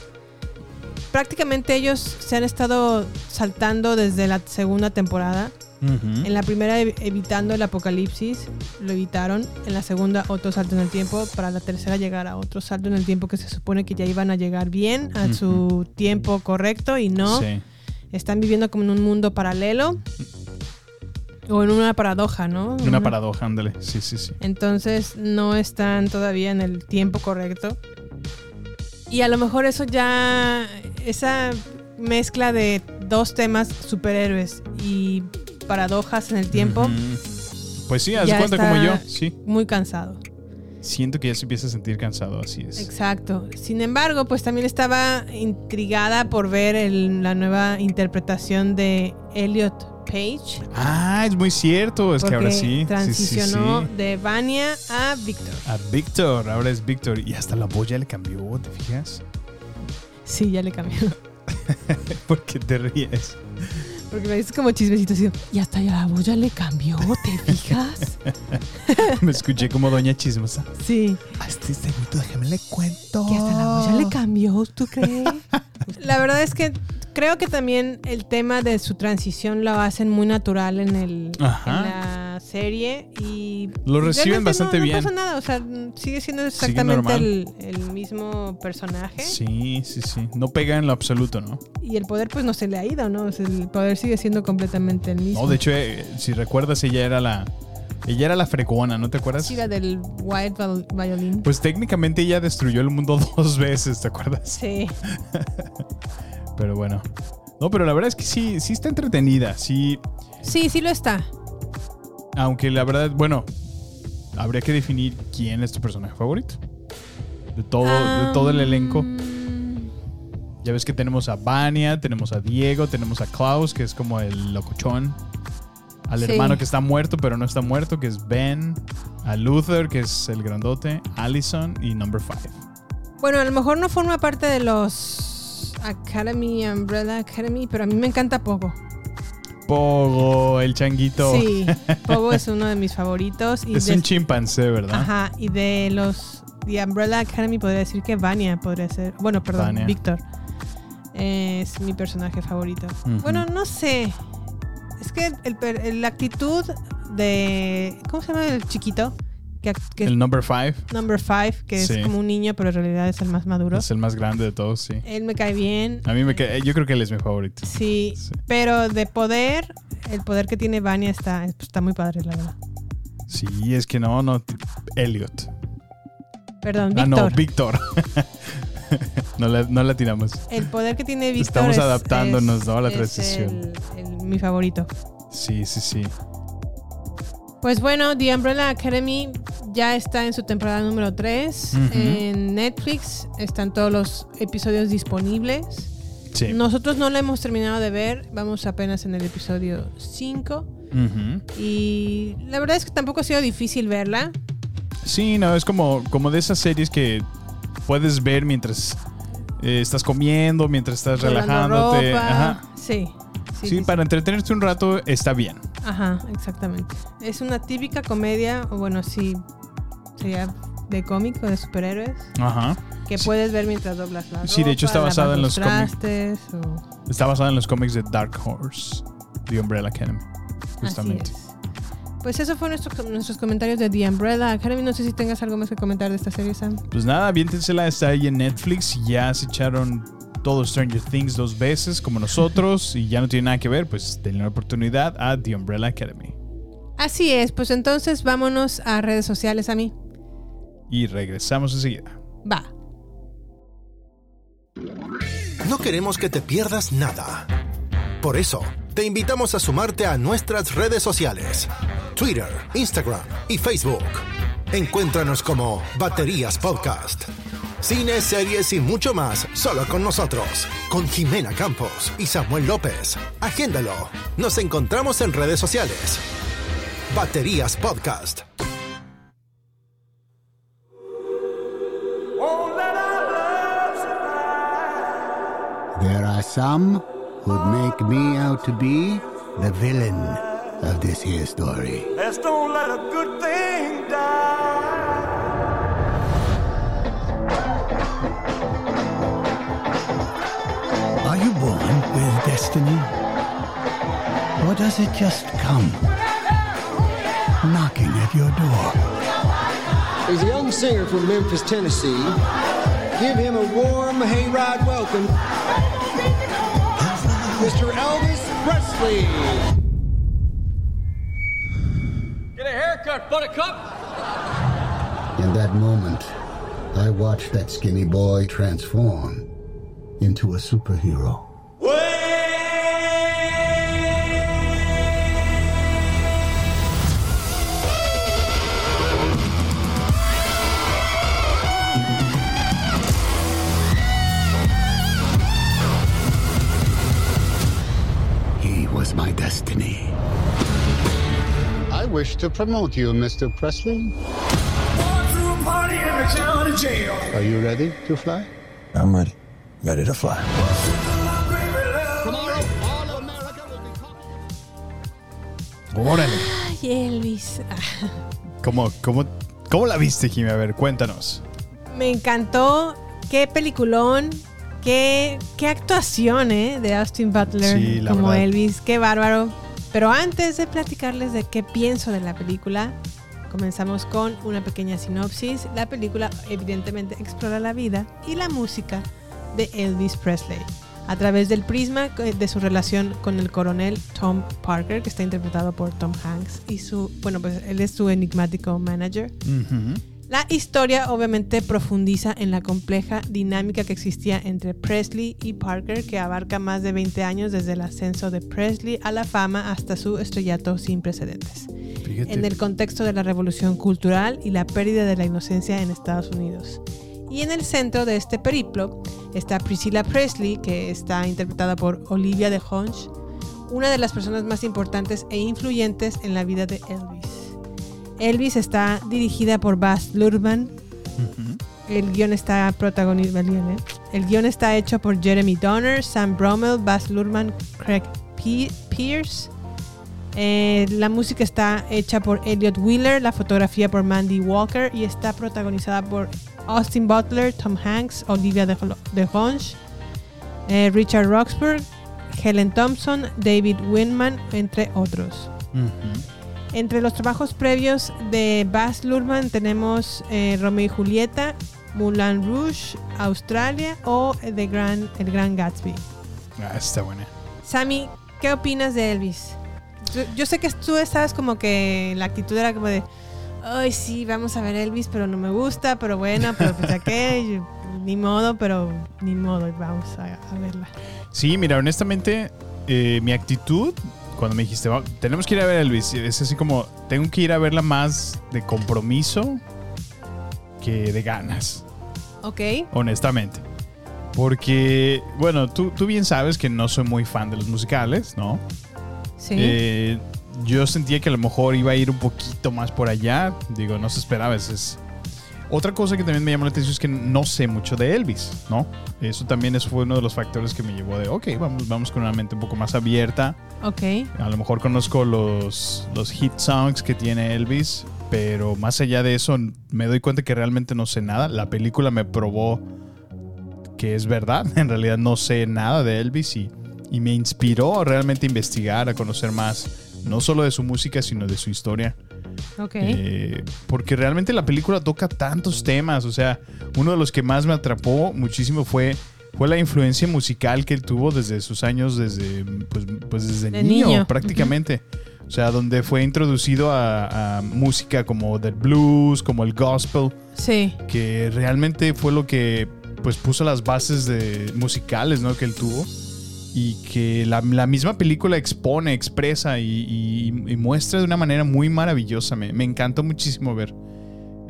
Prácticamente ellos se han estado saltando desde la segunda temporada. En la primera ev- evitando el apocalipsis, lo evitaron. En la segunda otro salto en el tiempo. Para la tercera llegar a otro salto en el tiempo que se supone que ya iban a llegar bien a su tiempo correcto y no. Sí. Están viviendo como en un mundo paralelo. O en una paradoja, ¿no? Una paradoja, ándale. Sí, sí, sí. Entonces no están todavía en el tiempo correcto. Y a lo mejor eso ya, esa mezcla de dos temas, superhéroes y paradojas en el tiempo. Pues sí, haz cuenta como yo. Sí. muy cansado. Siento que ya se empieza a sentir cansado, así es. Exacto. Sin embargo, pues también estaba intrigada por ver el- la nueva interpretación de Elliot Page. Ah, es muy cierto. Es que ahora sí. Sí, sí, Transicionó sí. de Vania a Víctor. A Víctor, ahora es Víctor. Y hasta la voz ya le cambió, ¿te fijas? Sí, ya le cambió. ¿Por qué te ríes? Porque me dices como chismecito así. Y hasta la voz ya le cambió, ¿te fijas? Me escuché como doña chismosa. Sí. A este segundo déjame le cuento. Que hasta la voz ya le cambió, ¿tú crees? la verdad es que creo que también el tema de su transición lo hacen muy natural en, el, en la serie y Lo reciben bastante no, bien. No pasa nada, o sea, sigue siendo exactamente el, el mismo personaje Sí, sí, sí. No pega en lo absoluto, ¿no? y el poder pues no se le ha ido, ¿no? O sea, el poder sigue siendo completamente el mismo. No, de hecho, eh, si recuerdas, ella era la. Ella era la fregona, ¿no te acuerdas? Sí, la del White Viol- Violin. Pues técnicamente ella destruyó el mundo dos veces, ¿te acuerdas? Sí. Pero bueno. No, pero la verdad es que sí, sí está entretenida. Sí. Sí, sí lo está. Aunque la verdad, bueno, habría que definir quién es tu personaje favorito. De todo, de todo el elenco. Ya ves que tenemos a Vania, tenemos a Diego, tenemos a Klaus, que es como el locochón. Al Sí. hermano que está muerto, pero no está muerto, que es Ben. A Luther, que es el grandote. Allison y Number 5. Bueno, a lo mejor no forma parte de los Academy, Umbrella Academy, pero a mí me encanta Pogo. Pogo, el changuito. Sí, Pogo es uno de mis favoritos. Y es de- un chimpancé, ¿verdad? Ajá, y de los The Umbrella Academy podría decir que Vania podría ser. Bueno, perdón, Vania. Víctor. Es mi personaje favorito. Bueno, no sé. Es que el, per- el- la actitud de. ¿Cómo se llama el chiquito? Que, que El Number 5 Number 5, que Sí. es como un niño, pero en realidad es el más maduro. es el más grande de todos, sí. Él me cae bien. A mí me cae, yo creo que él es mi favorito. Sí, pero de poder, el poder que tiene Vania está, está muy padre, la verdad. Sí, es que no, no. Elliot. Perdón, Ah, Víctor. no, Víctor. no, la, no la tiramos. el poder que tiene Víctor Estamos es- adaptándonos, es- ¿no? a la transición. el- el- mi favorito. Sí, sí, sí. Pues bueno, The Umbrella Academy ya está en su temporada número 3. Ujú. En Netflix están todos los episodios disponibles. Sí. Nosotros no la hemos terminado de ver, vamos apenas en el episodio 5. Ujú. Y la verdad es que tampoco ha sido difícil verla. Sí, no, es como, como de esas series que puedes ver mientras eh, estás comiendo, mientras estás relajándote. ropa. Ajá. Sí. Sí, Sí, sí, para entretenerte un rato está bien. Ajá, exactamente. Es una típica comedia, o bueno, sí, sería de cómic o de superhéroes, Ajá. que puedes ver mientras doblas la Sí, de hecho está ropa, basada en los cómics. o- Está basada en los cómics de Dark Horse, The Umbrella Academy. Justamente. Así es. Pues eso fue nuestro, nuestros comentarios de The Umbrella Academy. No sé si tengas algo más que comentar de esta serie, Sam. Pues nada, aviéntensela, está ahí en Netflix. Ya se echaron todo Stranger Things dos veces, como nosotros, y ya no tiene nada que ver, pues denle una oportunidad a The Umbrella Academy. Así es, pues entonces vámonos a redes sociales a mí. Y regresamos enseguida. Va. No queremos que te pierdas nada. Por eso, te invitamos a sumarte a nuestras redes sociales. Twitter, Instagram y Facebook. Encuéntranos como Baterías Podcast. Cine, series y mucho más solo con nosotros. Con Jimena Campos y Samuel López. Agéndalo. Nos encontramos en redes sociales. Baterías Podcast. There are some who'd make me out to be the villain of this here story. Let's don't let a good thing die. Destiny? Or does it just come knocking at your door? He's a young singer from Memphis, Tennessee. Give him a warm hayride welcome. Mr. Elvis Presley. Get a haircut, buttercup. In that moment, I watched that skinny boy transform into a superhero. Destiny. I wish to promote you, Mr. Presley. Are you ready to fly? I'm ready. Ready to fly. Órale. Ay, Elvis. ¿Cómo, cómo, cómo la viste, Jimmy? A ver, cuéntanos. Me encantó. Qué peliculón. Qué, qué actuación, ¿eh? De Austin Butler Sí, como verdad. Elvis. Qué bárbaro. Pero antes de platicarles de qué pienso de la película, comenzamos con una pequeña sinopsis. La película evidentemente explora la vida y la música de Elvis Presley a través del prisma de su relación con el coronel Tom Parker, que está interpretado por Tom Hanks, y su, bueno, pues él es su enigmático manager. La historia obviamente profundiza en la compleja dinámica que existía entre Presley y Parker, que abarca más de 20 años desde el ascenso de Presley a la fama hasta su estrellato sin precedentes. Fíjate. En el contexto de la revolución cultural y la pérdida de la inocencia en Estados Unidos. Y en el centro de este periplo está Priscilla Presley, que está interpretada por Olivia de Honch, una de las personas más importantes e influyentes en la vida de Elvis. Elvis está dirigida por Baz Luhrmann. El guion está protagonizado. El guion está hecho por Jeremy Donner, Sam Bromell, Baz Luhrmann, Craig Pierce. Eh, la música está hecha por Elliot Wheeler, la fotografía por Mandy Walker y está protagonizada por Austin Butler, Tom Hanks, Olivia de, de Honch, eh, Richard Roxburgh, Helen Thompson, David Winman, entre otros. Entre los trabajos previos de Baz Luhrmann tenemos eh, Romeo y Julieta, Moulin Rouge, Australia o The Gran, El Gran Gatsby. Ah, está buena. Sammy, ¿qué opinas de Elvis? Yo, yo sé que tú estabas como que la actitud era como de, ay sí, vamos a ver Elvis, pero no me gusta, pero bueno, pero pues ya qué, ni modo, pero ni modo, vamos a, a verla. Sí, mira, honestamente, eh, mi actitud cuando me dijiste, "Va- tenemos que ir a ver a Elvis, es así como, tengo que ir a verla más de compromiso que de ganas, Ok, honestamente. Porque, bueno, tú, tú bien sabes que no soy muy fan de los musicales, ¿no? sí. Eh, yo sentía que a lo mejor iba a ir un poquito más por allá. Digo, no se esperaba. Es, es- Otra cosa que también me llamó la atención es que no sé mucho de Elvis, ¿no? Eso también eso fue uno de los factores que me llevó de, ok, vamos, vamos con una mente un poco más abierta. ok. A lo mejor conozco los, los hit songs que tiene Elvis, pero más allá de eso me doy cuenta que realmente no sé nada. La película me probó que es verdad. En realidad no sé nada de Elvis y, y me inspiró a realmente investigar, a conocer más, no solo de su música, sino de su historia. Ok. Eh, porque realmente la película toca tantos temas. O sea, uno de los que más me atrapó muchísimo fue, fue la influencia musical que él tuvo desde sus años, desde, pues, pues desde De niño, niño. prácticamente. O sea, donde fue introducido a, a música como del blues, como el gospel, Sí. que realmente fue lo que pues puso las bases de, musicales ¿no? que él tuvo y que la, la misma película expone, expresa y, y- y muestra de una manera muy maravillosa. Me, me encantó muchísimo ver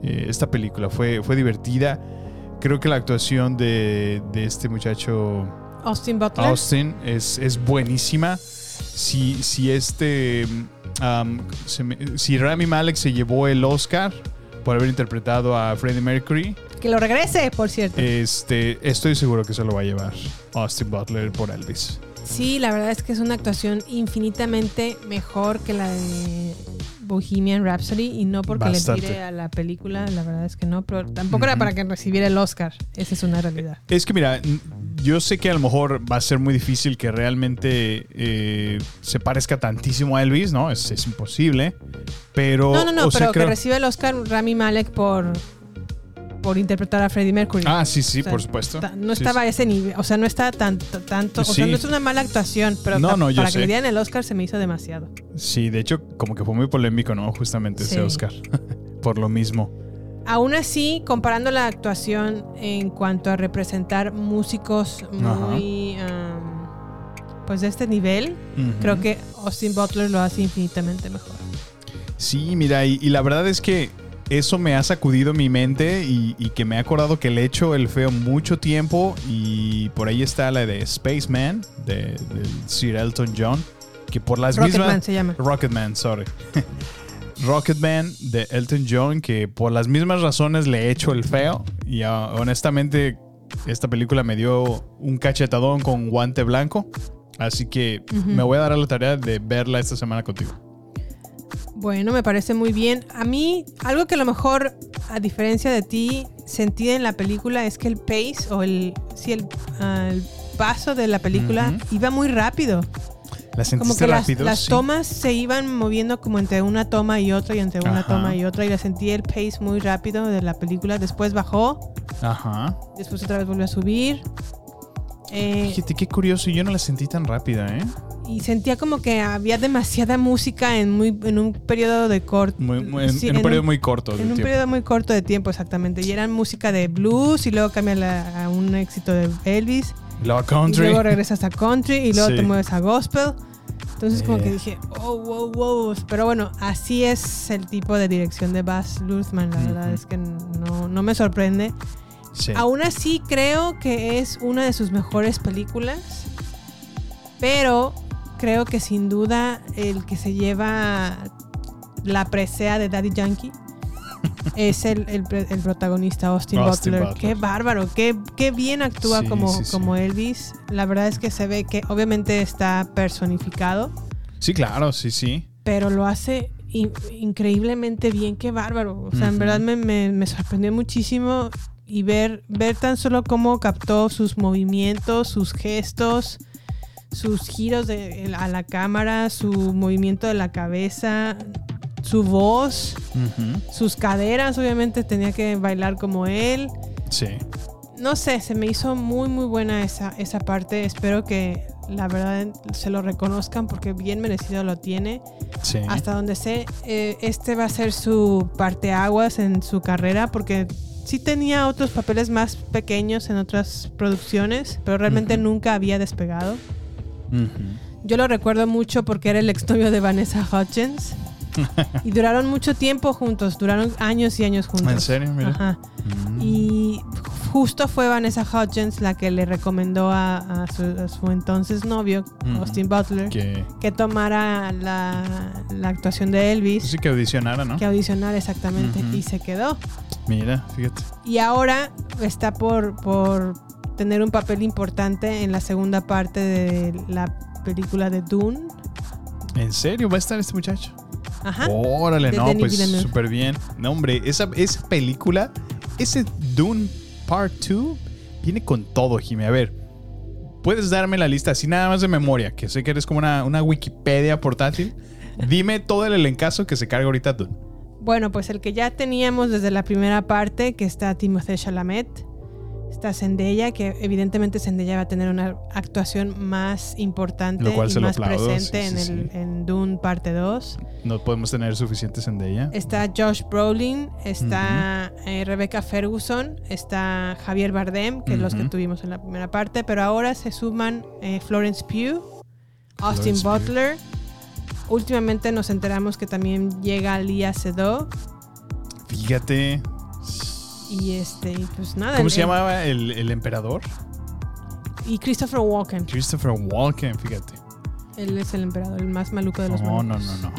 eh, esta película, fue, fue divertida. Creo que la actuación de, de este muchacho Austin Butler. Austin es, es buenísima. Si, si este. um, se me- si Rami Malek se llevó el Oscar por haber interpretado a Freddie Mercury, Que lo regrese, por cierto. este, estoy seguro que se lo va a llevar Austin Butler por Elvis. Sí, la verdad es que es una actuación infinitamente mejor que la de Bohemian Rhapsody y no porque Bastante. le tire a la película, la verdad es que no, pero tampoco era para que recibiera el Oscar, esa es una realidad. Es que mira, yo sé que a lo mejor va a ser muy difícil que realmente eh, se parezca tantísimo a Elvis, ¿no? Es, es imposible. Pero. No, no, no, o sea, pero creo- que recibe el Oscar Rami Malek por por interpretar a Freddie Mercury. Ah, sí, sí, O sea, por supuesto. No Sí, estaba sí. a ese nivel, o sea, no está tanto, tanto, o sea, Sí. no es una mala actuación, pero No, para que le dieran el Oscar se me hizo demasiado. Sí, de hecho, como que fue muy polémico, ¿no? Justamente ese Sí. Oscar. por lo mismo. Aún así, comparando la actuación en cuanto a representar músicos muy, um, pues de este nivel, creo que Austin Butler lo hace infinitamente mejor. Sí, mira, y, y la verdad es que eso me ha sacudido mi mente y, y que me ha acordado que le he hecho el feo mucho tiempo y por ahí está la de Spaceman, de, de Sir Elton John, que por las Rocketman mismas... se llama. Rocketman, sorry. Rocketman de Elton John, que por las mismas razones le he hecho el feo y ah, honestamente esta película me dio un cachetadón con guante blanco, así que me voy a dar a la tarea de verla esta semana contigo. Bueno, me parece muy bien. A mí, algo que a lo mejor, a diferencia de ti, sentí en la película es que el pace o el, sí, el, ah, el paso de la película iba muy rápido. ¿La sentiste Como que las, rápido? las Sí. tomas se iban moviendo como entre una toma y otra y entre una Ajá. toma y otra y la sentí el pace muy rápido de la película. Después bajó, Ajá. después otra vez volvió a subir. Eh, Fíjate qué curioso, yo no la sentí tan rápida, ¿eh? y sentía como que había demasiada música en muy en un periodo de corto en- Sí, en un periodo muy corto en un tiempo. periodo muy corto de tiempo exactamente y eran música de blues y luego cambia la- a un éxito de Elvis Luego country. luego regresas a country y luego Sí. te mueves a gospel entonces como Eh. que dije oh wow wow pero bueno así es el tipo de dirección de Baz Luhrmann la verdad es que no, no me sorprende Sí. Aún así creo que es una de sus mejores películas, pero creo que sin duda el que se lleva la presea de Daddy Yankee es el, el protagonista Austin, Austin Butler. Butler. Qué bárbaro, qué, qué bien actúa Sí, como, sí, sí. como Elvis. La verdad es que se ve que obviamente está personificado, Sí, claro, sí, sí. pero lo hace in- increíblemente bien, qué bárbaro. O sea, en verdad me, me- me sorprendió muchísimo y ver, ver tan solo cómo captó sus movimientos, sus gestos, sus giros de, a la cámara, su movimiento de la cabeza, su voz, sus caderas, obviamente tenía que bailar como él. Sí. No sé, se me hizo muy muy buena esa, esa parte. Espero que la verdad se lo reconozcan porque bien merecido lo tiene. Sí. Hasta donde sé, eh, este va a ser su parteaguas en su carrera porque sí tenía otros papeles más pequeños en otras producciones, pero realmente nunca había despegado. Yo lo recuerdo mucho porque era el exnovio de Vanessa Hudgens y duraron mucho tiempo juntos, duraron años y años juntos. ¿En serio? Mira. Ajá. Mm. Y justo fue Vanessa Hudgens la que le recomendó a, a su, a su entonces novio, Ujú. Austin Butler, Que que tomara la, la actuación de Elvis, sí que audicionara, ¿no? que audicionara exactamente, y se quedó. Mira, fíjate. Y ahora está por, por tener un papel importante en la segunda parte de la película de Dune. ¿En serio va a estar este muchacho? Ajá. Órale, De no, Denis pues súper bien. No, hombre, esa, esa película, ese Dune Part 2, viene con todo, Jimmy. A ver, puedes darme la lista así nada más de memoria, que sé que eres como una, una Wikipedia portátil. Dime todo el elencazo que se carga ahorita Dune. Bueno, pues el que ya teníamos desde la primera parte, que está Timothée Chalamet, está Zendaya, que evidentemente Zendaya va a tener una actuación más importante Lo cual y se más presente sí, en, sí, el, en Dune parte 2. No podemos tener suficientes en de ella. Está Josh Brolin, está eh, Rebecca Ferguson, está Javier Bardem, que es los que tuvimos en la primera parte, pero ahora se suman eh, Florence Pugh, Austin Florence Pugh. Butler. Últimamente nos enteramos que también llega Lia Seydoux Fíjate. Y este, pues nada. ¿Cómo el- se llamaba el, el emperador? Y Christopher Walken. Christopher Walken, fíjate. Él es el emperador, el más maluco de los No, no, malucos. no, no.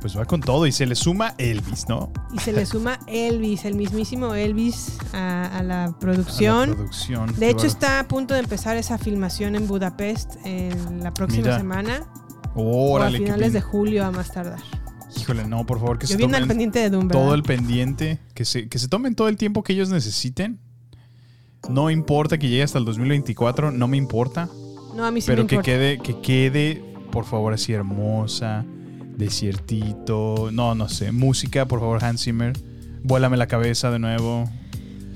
Pues va con todo y se le suma Elvis, ¿no? Y se le suma Elvis, el mismísimo Elvis a, a la A la producción. producción. De hecho, está a punto de empezar esa filmación en Budapest en la próxima Mira. semana. o a Órale, finales de julio a más tardar. Híjole, no, por favor, que Yo se al tomen pendiente de Doom, ¿verdad? todo el pendiente, que se, que se tomen todo el tiempo que ellos necesiten. No importa que llegue hasta el 2024, no me importa. No, a mí sí pero me que importa. quede, que quede, por favor, así hermosa, desiertito, no, no sé, música, por favor, Hans Zimmer. Vuélame la cabeza de nuevo.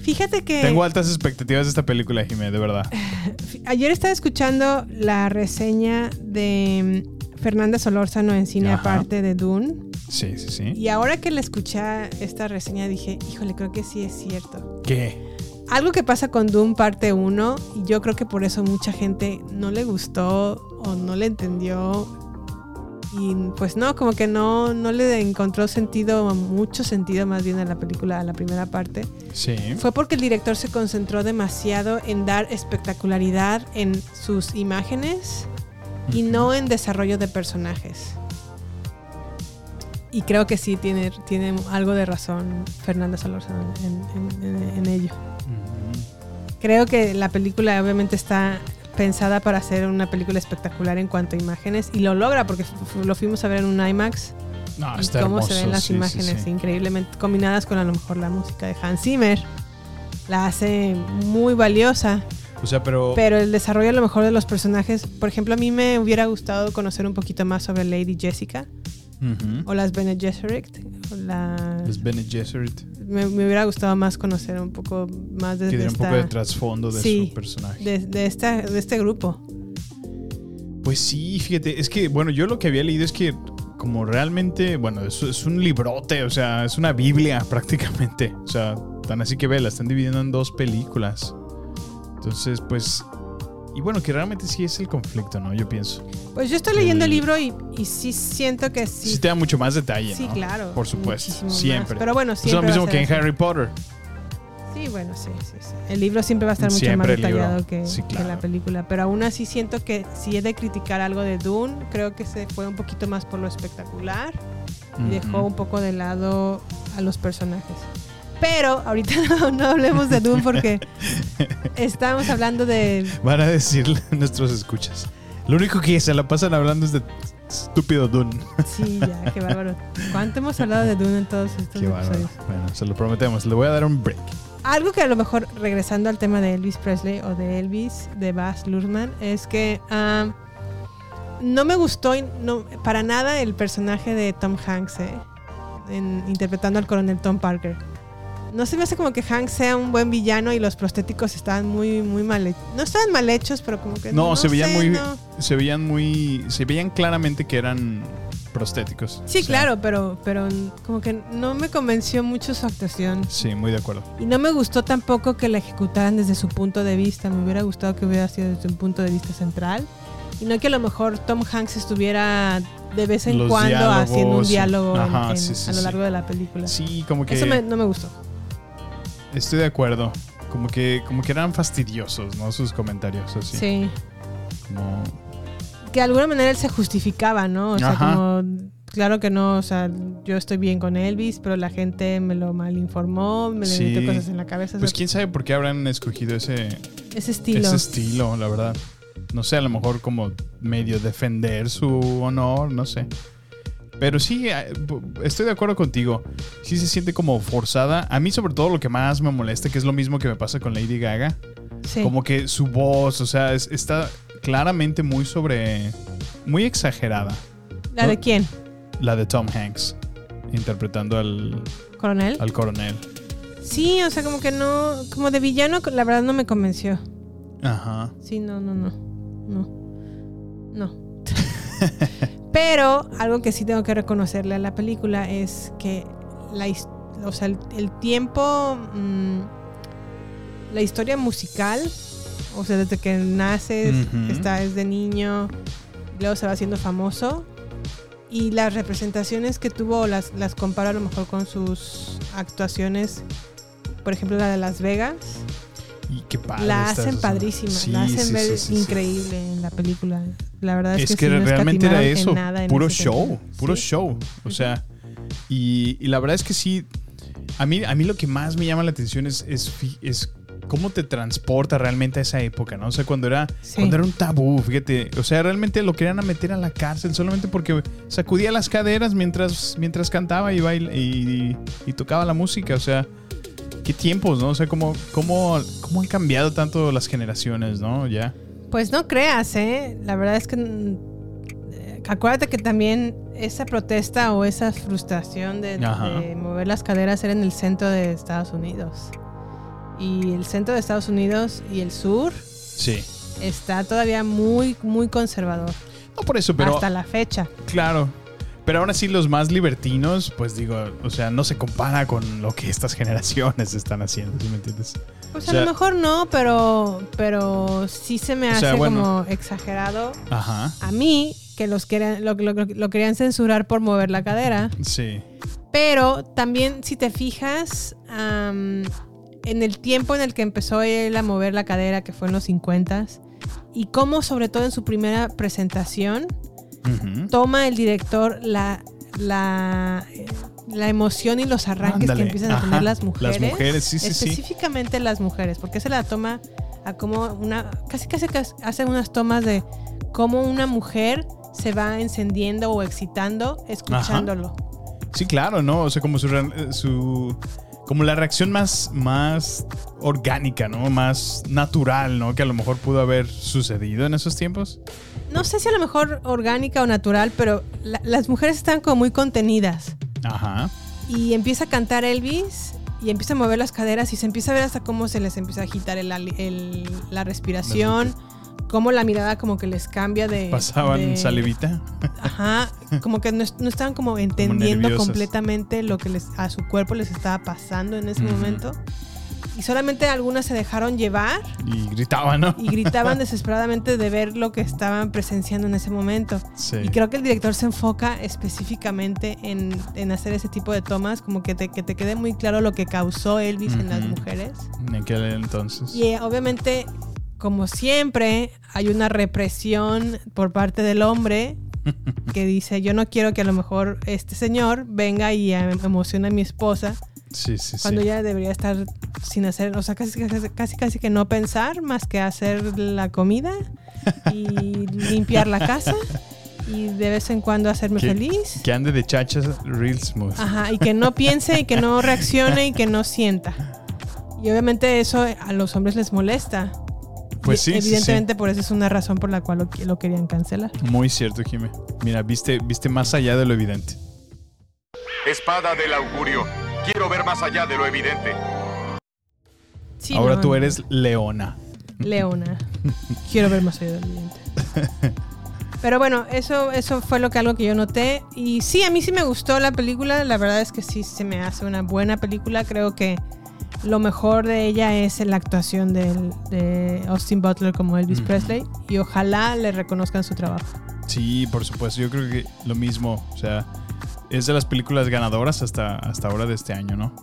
Fíjate que Tengo altas expectativas de esta película, Jimé, de verdad. ayer estaba escuchando la reseña de Fernanda Solórzano en cine Ajá. aparte de Dune. Sí, sí, sí. Y ahora que le escuché esta reseña dije, híjole, creo que sí es cierto. ¿Qué? Algo que pasa con Doom parte 1, y yo creo que por eso mucha gente no le gustó o no le entendió. Y pues no, como que no, no le encontró sentido, mucho sentido más bien a la película, a la primera parte. Sí. Fue porque el director se concentró demasiado en dar espectacularidad en sus imágenes y no en desarrollo de personajes. Y creo que sí tiene, tiene algo de razón Fernanda Solórzano en, en- en- en ello. Creo que la película obviamente está pensada para ser una película espectacular en cuanto a imágenes y lo logra porque lo fuimos a ver en un IMAX No, y está cómo se hermoso, ven las sí, sí, imágenes sí. increíblemente combinadas con a lo mejor la música de Hans Zimmer. La hace muy valiosa. O sea, pero. Pero el desarrollo a lo mejor de los personajes, por ejemplo, a mí me hubiera gustado conocer un poquito más sobre Lady Jessica o las Bene Gesserit. o la- Los Bene Gesserit. me, me hubiera gustado más conocer un poco más de, Que de diera un esta- poco de trasfondo de Sí, su personaje. De, de esta, de este grupo. Pues sí, fíjate, es que, bueno, yo lo que había leído es que como realmente, bueno, es un librote, o sea, es una Biblia prácticamente. O sea, tan así que ve, la están dividiendo en dos películas. Entonces, pues... Y bueno, que realmente sí es el conflicto, ¿no? Yo pienso. Pues yo estoy leyendo el libro y, y sí siento que sí. Sí te da mucho más detalle, Sí, ¿no? claro, Por supuesto, más. siempre. Pero bueno, Es siempre lo mismo que en así. Harry Potter. Sí, bueno, sí, sí, sí. El libro siempre va a estar mucho más detallado que, Sí, que la película. Pero aún así siento que si he de criticar algo de Dune, creo que se fue un poquito más por lo espectacular y dejó un poco de lado a los personajes. Pero ahorita no, no hablemos de Dune porque estamos hablando de... Van a decir nuestros escuchas. Lo único que se la pasan hablando es de estúpido Dune. Sí, ya, qué bárbaro. ¿Cuánto hemos hablado de Dune en todos estos Qué bárbaro. episodios? Bueno, se lo prometemos. Le voy a dar un break. Algo que a lo mejor, regresando al tema de Elvis Presley o de Elvis, de Baz Luhrmann, es que ah, no me gustó no, para nada el personaje de Tom Hanks, eh, en- interpretando al coronel Tom Parker. No se me hace como que Hanks sea un buen villano y los prostéticos estaban muy, muy mal hechos. No estaban mal hechos, pero como que No, no, se veían sé, muy. no. Se veían muy. Se veían claramente que eran prostéticos. Sí, O sea, claro, pero, pero como que no me convenció mucho su actuación. Sí, muy de acuerdo. Y no me gustó tampoco que la ejecutaran desde su punto de vista. Me hubiera gustado que hubiera sido desde un punto de vista central. Y no que a lo mejor Tom Hanks estuviera de vez en Los cuando haciendo un diálogo en- Ajá, en- sí, sí, a lo sí. largo de la película. Sí, como que. Eso me- no me gustó. Estoy de acuerdo. Como que, como que eran fastidiosos, ¿no? Sus comentarios así. Sí. Como. Que de alguna manera él se justificaba, ¿no? O sea, Ajá. como. Claro que no, o sea, yo estoy bien con Elvis, pero la gente me lo malinformó, me le metió cosas en la cabeza. Pues quién sabe por qué habrán escogido ese. Ese estilo. Ese estilo, la verdad. No sé, a lo mejor como medio defender su honor, no sé. Pero sí, eh, estoy de acuerdo contigo. Sí se siente como forzada. A mí sobre todo lo que más me molesta, que es lo mismo que me pasa con Lady Gaga. Sí. Como que su voz, o sea, es- está claramente muy sobre... Muy exagerada. ¿La de quién? La de Tom Hanks, interpretando al, ¿Coronel? al coronel. Sí, o sea, como que no. Como de villano, la verdad no me convenció. Ajá. Sí, no, no, no. No. No. Pero algo que sí tengo que reconocerle a la película es que la, o sea, el, el tiempo, mm, la historia musical, o sea, desde que naces, está desde niño, luego se va haciendo famoso. Y las representaciones que tuvo, las, las comparo a lo mejor con sus actuaciones, por ejemplo, la de Las Vegas. Y qué padre. La hacen padrísima, Sí, la hacen sí, ver sí, increíble en la película. La verdad es, Es que no realmente era eso, nada puro show, puro show. O sea, y, y la verdad es que sí, a mí, a mí lo que más me llama la atención es, es, cómo te transporta realmente a esa época, ¿no? O sea, cuando era, Sí. cuando era un tabú, fíjate, o sea, realmente lo querían a meter a la cárcel solamente porque sacudía las caderas mientras, mientras cantaba y, baila, y, y tocaba la música, o sea... Qué tiempos, ¿no? O sea, cómo, cómo, cómo han cambiado tanto las generaciones, ¿no? Ya. Pues no creas, ¿eh? La verdad es que mm, eh, acuérdate que también esa protesta o esa frustración de, mover las caderas era en el centro de Estados Unidos. Y el centro de Estados Unidos y el sur Sí. está todavía muy, muy conservador. No por eso, pero... hasta la fecha. Claro. Pero aún así los más libertinos, pues digo, o sea, no se compara con lo que estas generaciones están haciendo, ¿sí me entiendes? Pues O a sea, lo mejor no, pero, pero sí se me hace sea, bueno. como exagerado. Ajá. A mí, que los querían, lo, lo- lo querían censurar por mover la cadera. Sí. Pero también, si te fijas, am, en el tiempo en el que empezó él a mover la cadera, que fue en los 50 y cómo, sobre todo en su primera presentación, Toma el director la, la, eh, la emoción y los arranques Ándale, que empiezan a tener las Las mujeres. mujeres, sí, sí, sí. Específicamente las mujeres, porque se la toma a como una. Casi casi que hace unas tomas de cómo una mujer se va encendiendo o excitando escuchándolo. Sí, claro, ¿no? O sea, como su, re- su como la reacción más, más orgánica, ¿no? Más natural, ¿no? Que a lo mejor pudo haber sucedido en esos tiempos. No sé si a lo mejor orgánica o natural, pero la- las mujeres están como muy contenidas. Ajá. Y empieza a cantar Elvis y empieza a mover las caderas y se empieza a ver hasta cómo se les empieza a agitar el la respiración, cómo la mirada como que les cambia de... Pasaban de- salivita. Ajá, como que no, no estaban como entendiendo completamente lo que les, a su cuerpo les estaba pasando en ese momento. Y solamente algunas se dejaron llevar Y gritaban, ¿no? y gritaban desesperadamente de ver lo que estaban presenciando en ese momento. Sí. Y creo que el director se enfoca específicamente en, en hacer ese tipo de tomas, como que te, que te quede muy claro lo que causó Elvis en las mujeres. En aquel entonces. Y eh, obviamente, como siempre, hay una represión por parte del hombre que dice, yo no quiero que a lo mejor este señor venga y em- emocione a mi esposa Sí, sí, sí. cuando ella debería estar sin hacer, o sea, casi, casi, casi, casi que no pensar más que hacer la comida y limpiar la casa y de vez en cuando hacerme que, feliz. que ande de chachas real smooth. Ajá, y que no piense y que no reaccione y que no sienta. Y obviamente eso a los hombres les molesta. Pues sí, sí, sí. Evidentemente por eso es una razón por la cual lo, lo querían cancelar. Muy cierto, Jimé. Mira, viste, viste más allá de lo evidente. Espada del augurio. Quiero ver más allá de lo evidente. Sí, Ahora no, tú eres Leona. Leona. Quiero ver más allá del evidente. Pero bueno, eso, eso fue lo que algo que yo noté. Y sí, a mí sí me gustó la película. La verdad es que sí se me hace una buena película. Creo que lo mejor de ella es la actuación del- de Austin Butler como Elvis. Presley. Y ojalá le reconozcan su trabajo. Sí, por supuesto. Yo creo que lo mismo. O sea, es de las películas ganadoras hasta, hasta ahora de este año, ¿no?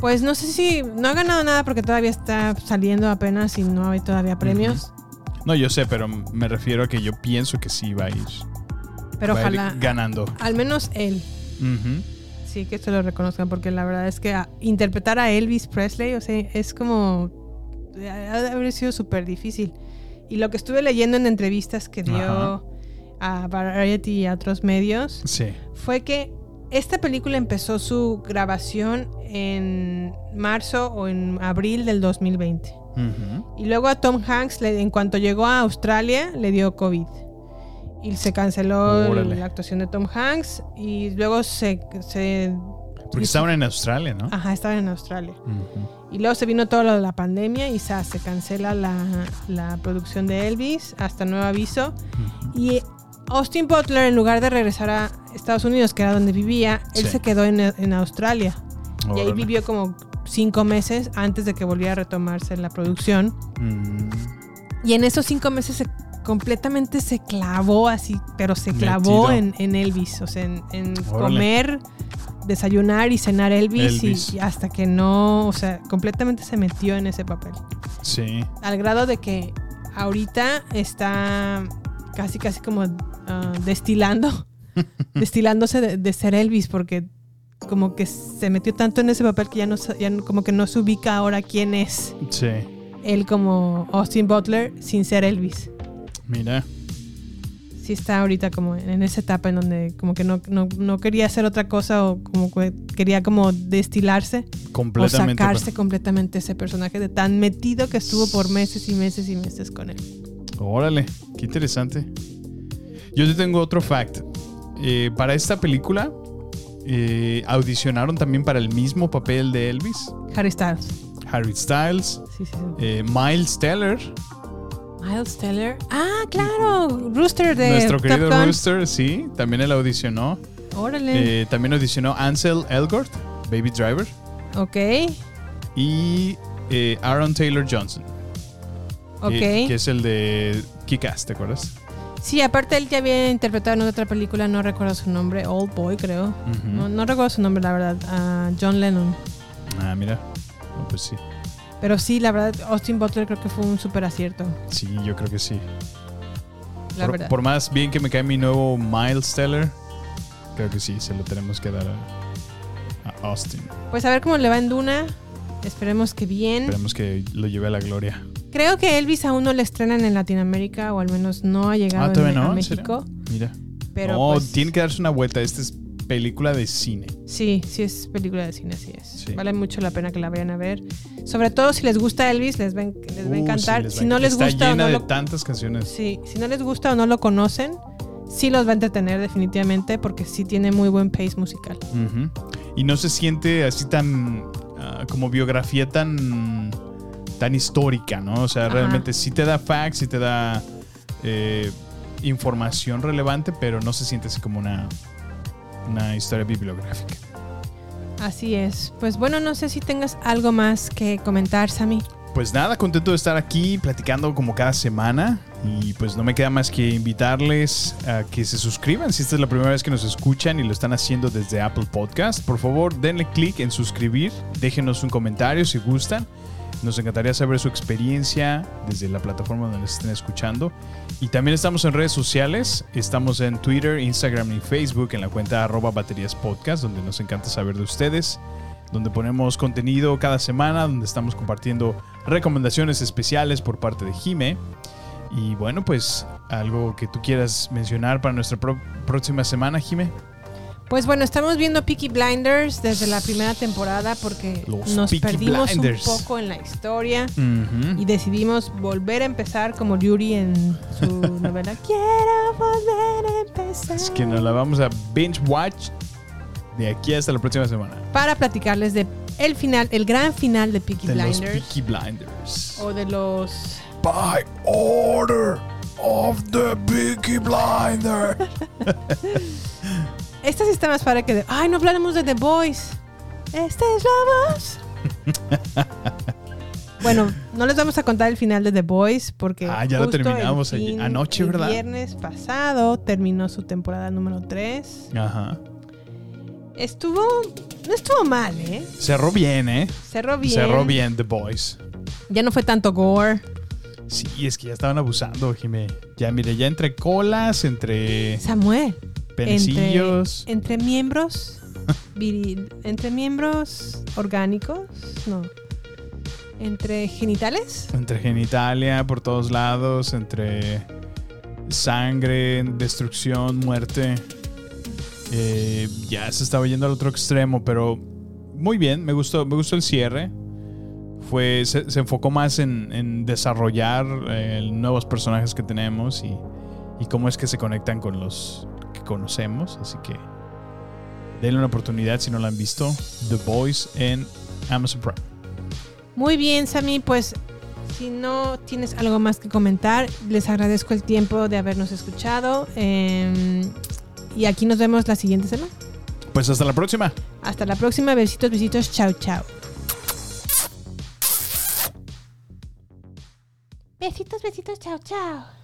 Pues no sé si no ha ganado nada porque todavía está saliendo apenas y no hay todavía premios. No, yo sé, pero me refiero a que yo pienso que sí va a ir. Pero va a ir ojalá. ganando. Al menos él. Sí, que se lo reconozcan porque la verdad es que a- interpretar a Elvis Presley, o sea, es como... Ha de haber sido súper difícil. Y lo que estuve leyendo en entrevistas que dio a Variety y a otros medios Sí. fue que esta película empezó su grabación en marzo o en abril del 2020. Ujú. Y luego a Tom Hanks, le- en cuanto llegó a Australia, le dio COVID. Y se canceló Órale. la actuación de Tom Hanks y luego se... se Porque estaban en Australia, ¿no? Ajá, estaban en Australia. Y luego se vino todo lo de la pandemia y sa- se cancela la, la producción de Elvis hasta nuevo aviso. Y Austin Butler, en lugar de regresar a Estados Unidos, que era donde vivía, él Sí. se quedó en, en Australia. Y ahí vivió como cinco meses antes de que volviera a retomarse la producción. Mm, Y en esos cinco meses se, completamente se clavó así, pero se clavó en, en Elvis, o sea, en, comer, desayunar y cenar Elvis, y- Elvis. Y, hasta que no, o sea, completamente se metió en ese papel. sí. Al grado de que ahorita está casi, casi como ah, destilando, destilándose de, de ser Elvis, porque como que se metió tanto en ese papel que ya no, ya como que no se ubica ahora quién es Sí. él como Austin Butler sin ser Elvis. Mira. Sí está ahorita como en esa etapa en donde como que no, no, no quería hacer otra cosa o como que quería como destilarse Completamente. o sacarse completamente ese personaje de tan metido que estuvo por meses y meses y meses con él. Órale, qué interesante. Yo te tengo otro fact. Eh, para esta película eh, audicionaron también para el mismo papel de Elvis. Harry Styles. Harry Styles, Sí, sí, sí. eh, Miles Teller, Miles Teller. Ah, claro. Rooster de nuestro Top querido Gun. Rooster, sí, también él audicionó. Órale. También audicionó Ansel Elgort, Baby Driver, ok. y Aaron Taylor Johnson, Ok. que, es el de Kick-Ass, ¿te acuerdas? Sí, aparte él ya había interpretado en otra película, no recuerdo su nombre, Old Boy creo. Ujú. no, no recuerdo su nombre, la verdad. a John Lennon. Ah, mira. No, pues sí. Pero sí, la verdad, Austin Butler creo que fue un súper acierto. Sí, yo creo que sí. La por, verdad. por más bien que me cae mi nuevo Miles Teller, creo que sí, se lo tenemos que dar a, a Austin. Pues a ver cómo le va en Duna. Esperemos que bien. Esperemos que lo lleve a la gloria. Creo que Elvis aún no le estrenan en Latinoamérica o al menos no ha llegado Ah, en- no, a ¿en? México. Mira. Pero no, pues- tiene que darse una vuelta. Este es película de cine. Sí, sí es película de cine, así es. Vale mucho la pena que la vayan a ver. Sobre todo si les gusta Elvis, les, ven, les va a Uh, encantar. sí, les va si no les Está gusta o llena no de lo, tantas canciones. sí, si no les gusta o no lo conocen, sí los va a entretener definitivamente porque sí tiene muy buen pace musical. Y no se siente así tan. ah, como biografía tan. Tan histórica, ¿no? O sea, Ajá. realmente sí te da facts, sí te da eh, información relevante, pero no se siente así como una. una historia bibliográfica. Así es. Pues bueno, no sé si tengas algo más que comentar, Sammy. Pues nada, contento de estar aquí platicando como cada semana. Y pues no me queda más que invitarles a que se suscriban si esta es la primera vez que nos escuchan y lo están haciendo desde Apple Podcast. Por favor, denle clic en suscribir, déjenos un comentario si gustan. Nos encantaría saber su experiencia desde la plataforma donde nos estén escuchando. Y también estamos en redes sociales. Estamos en Twitter, Instagram y Facebook en la cuenta arroba baterías podcast, donde nos encanta saber de ustedes donde ponemos contenido cada semana, donde estamos compartiendo recomendaciones especiales por parte de Jime. Y bueno, pues algo que tú quieras mencionar para nuestra próxima semana, Jime. Pues bueno, estamos viendo Peaky Blinders desde la primera temporada porque Los nos Peaky perdimos Blinders. un poco en la historia y decidimos volver a empezar como Yuri en su novela Quiero volver a empezar. Es que nos la vamos a binge watch de aquí hasta la próxima semana. Para platicarles de el final, el gran final de Peaky De los Blinders Peaky Blinders. o de los By order of the Peaky Blinders. Esta sí está más padre que de Ay, no hablamos de The Boys. Esta es la voz. Bueno, no les vamos a contar el final de The Boys porque Ah, ya lo el terminamos ayer- fin- anoche, el ¿verdad? viernes pasado terminó su temporada número 3. Ajá. Estuvo no estuvo mal, ¿eh? Cerró bien, ¿eh? Cerró bien. Cerró bien The Boys. Ya no fue tanto gore. Sí, es que ya estaban abusando, Jimé. Ya, mire, ya entre colas, entre Samuel. Penecillos. Entre, entre miembros viril, entre miembros orgánicos, no. Entre genitales. Entre genitalia por todos lados, entre sangre, destrucción, muerte. Eh, ya se estaba yendo al otro extremo, pero muy bien, me gustó, me gustó el cierre. Fue, se, se enfocó más en, en desarrollar eh, nuevos personajes que tenemos y, y cómo es que se conectan con los conocemos. Así que denle una oportunidad si no la han visto. The Boys en Amazon Prime. Muy bien, Sammy, pues si no tienes algo más que comentar, les agradezco el tiempo de habernos escuchado. eh, y aquí nos vemos la siguiente semana. Pues hasta la próxima. Hasta la próxima. Besitos, besitos. Chao, chao. Besitos, besitos. Chao, chao.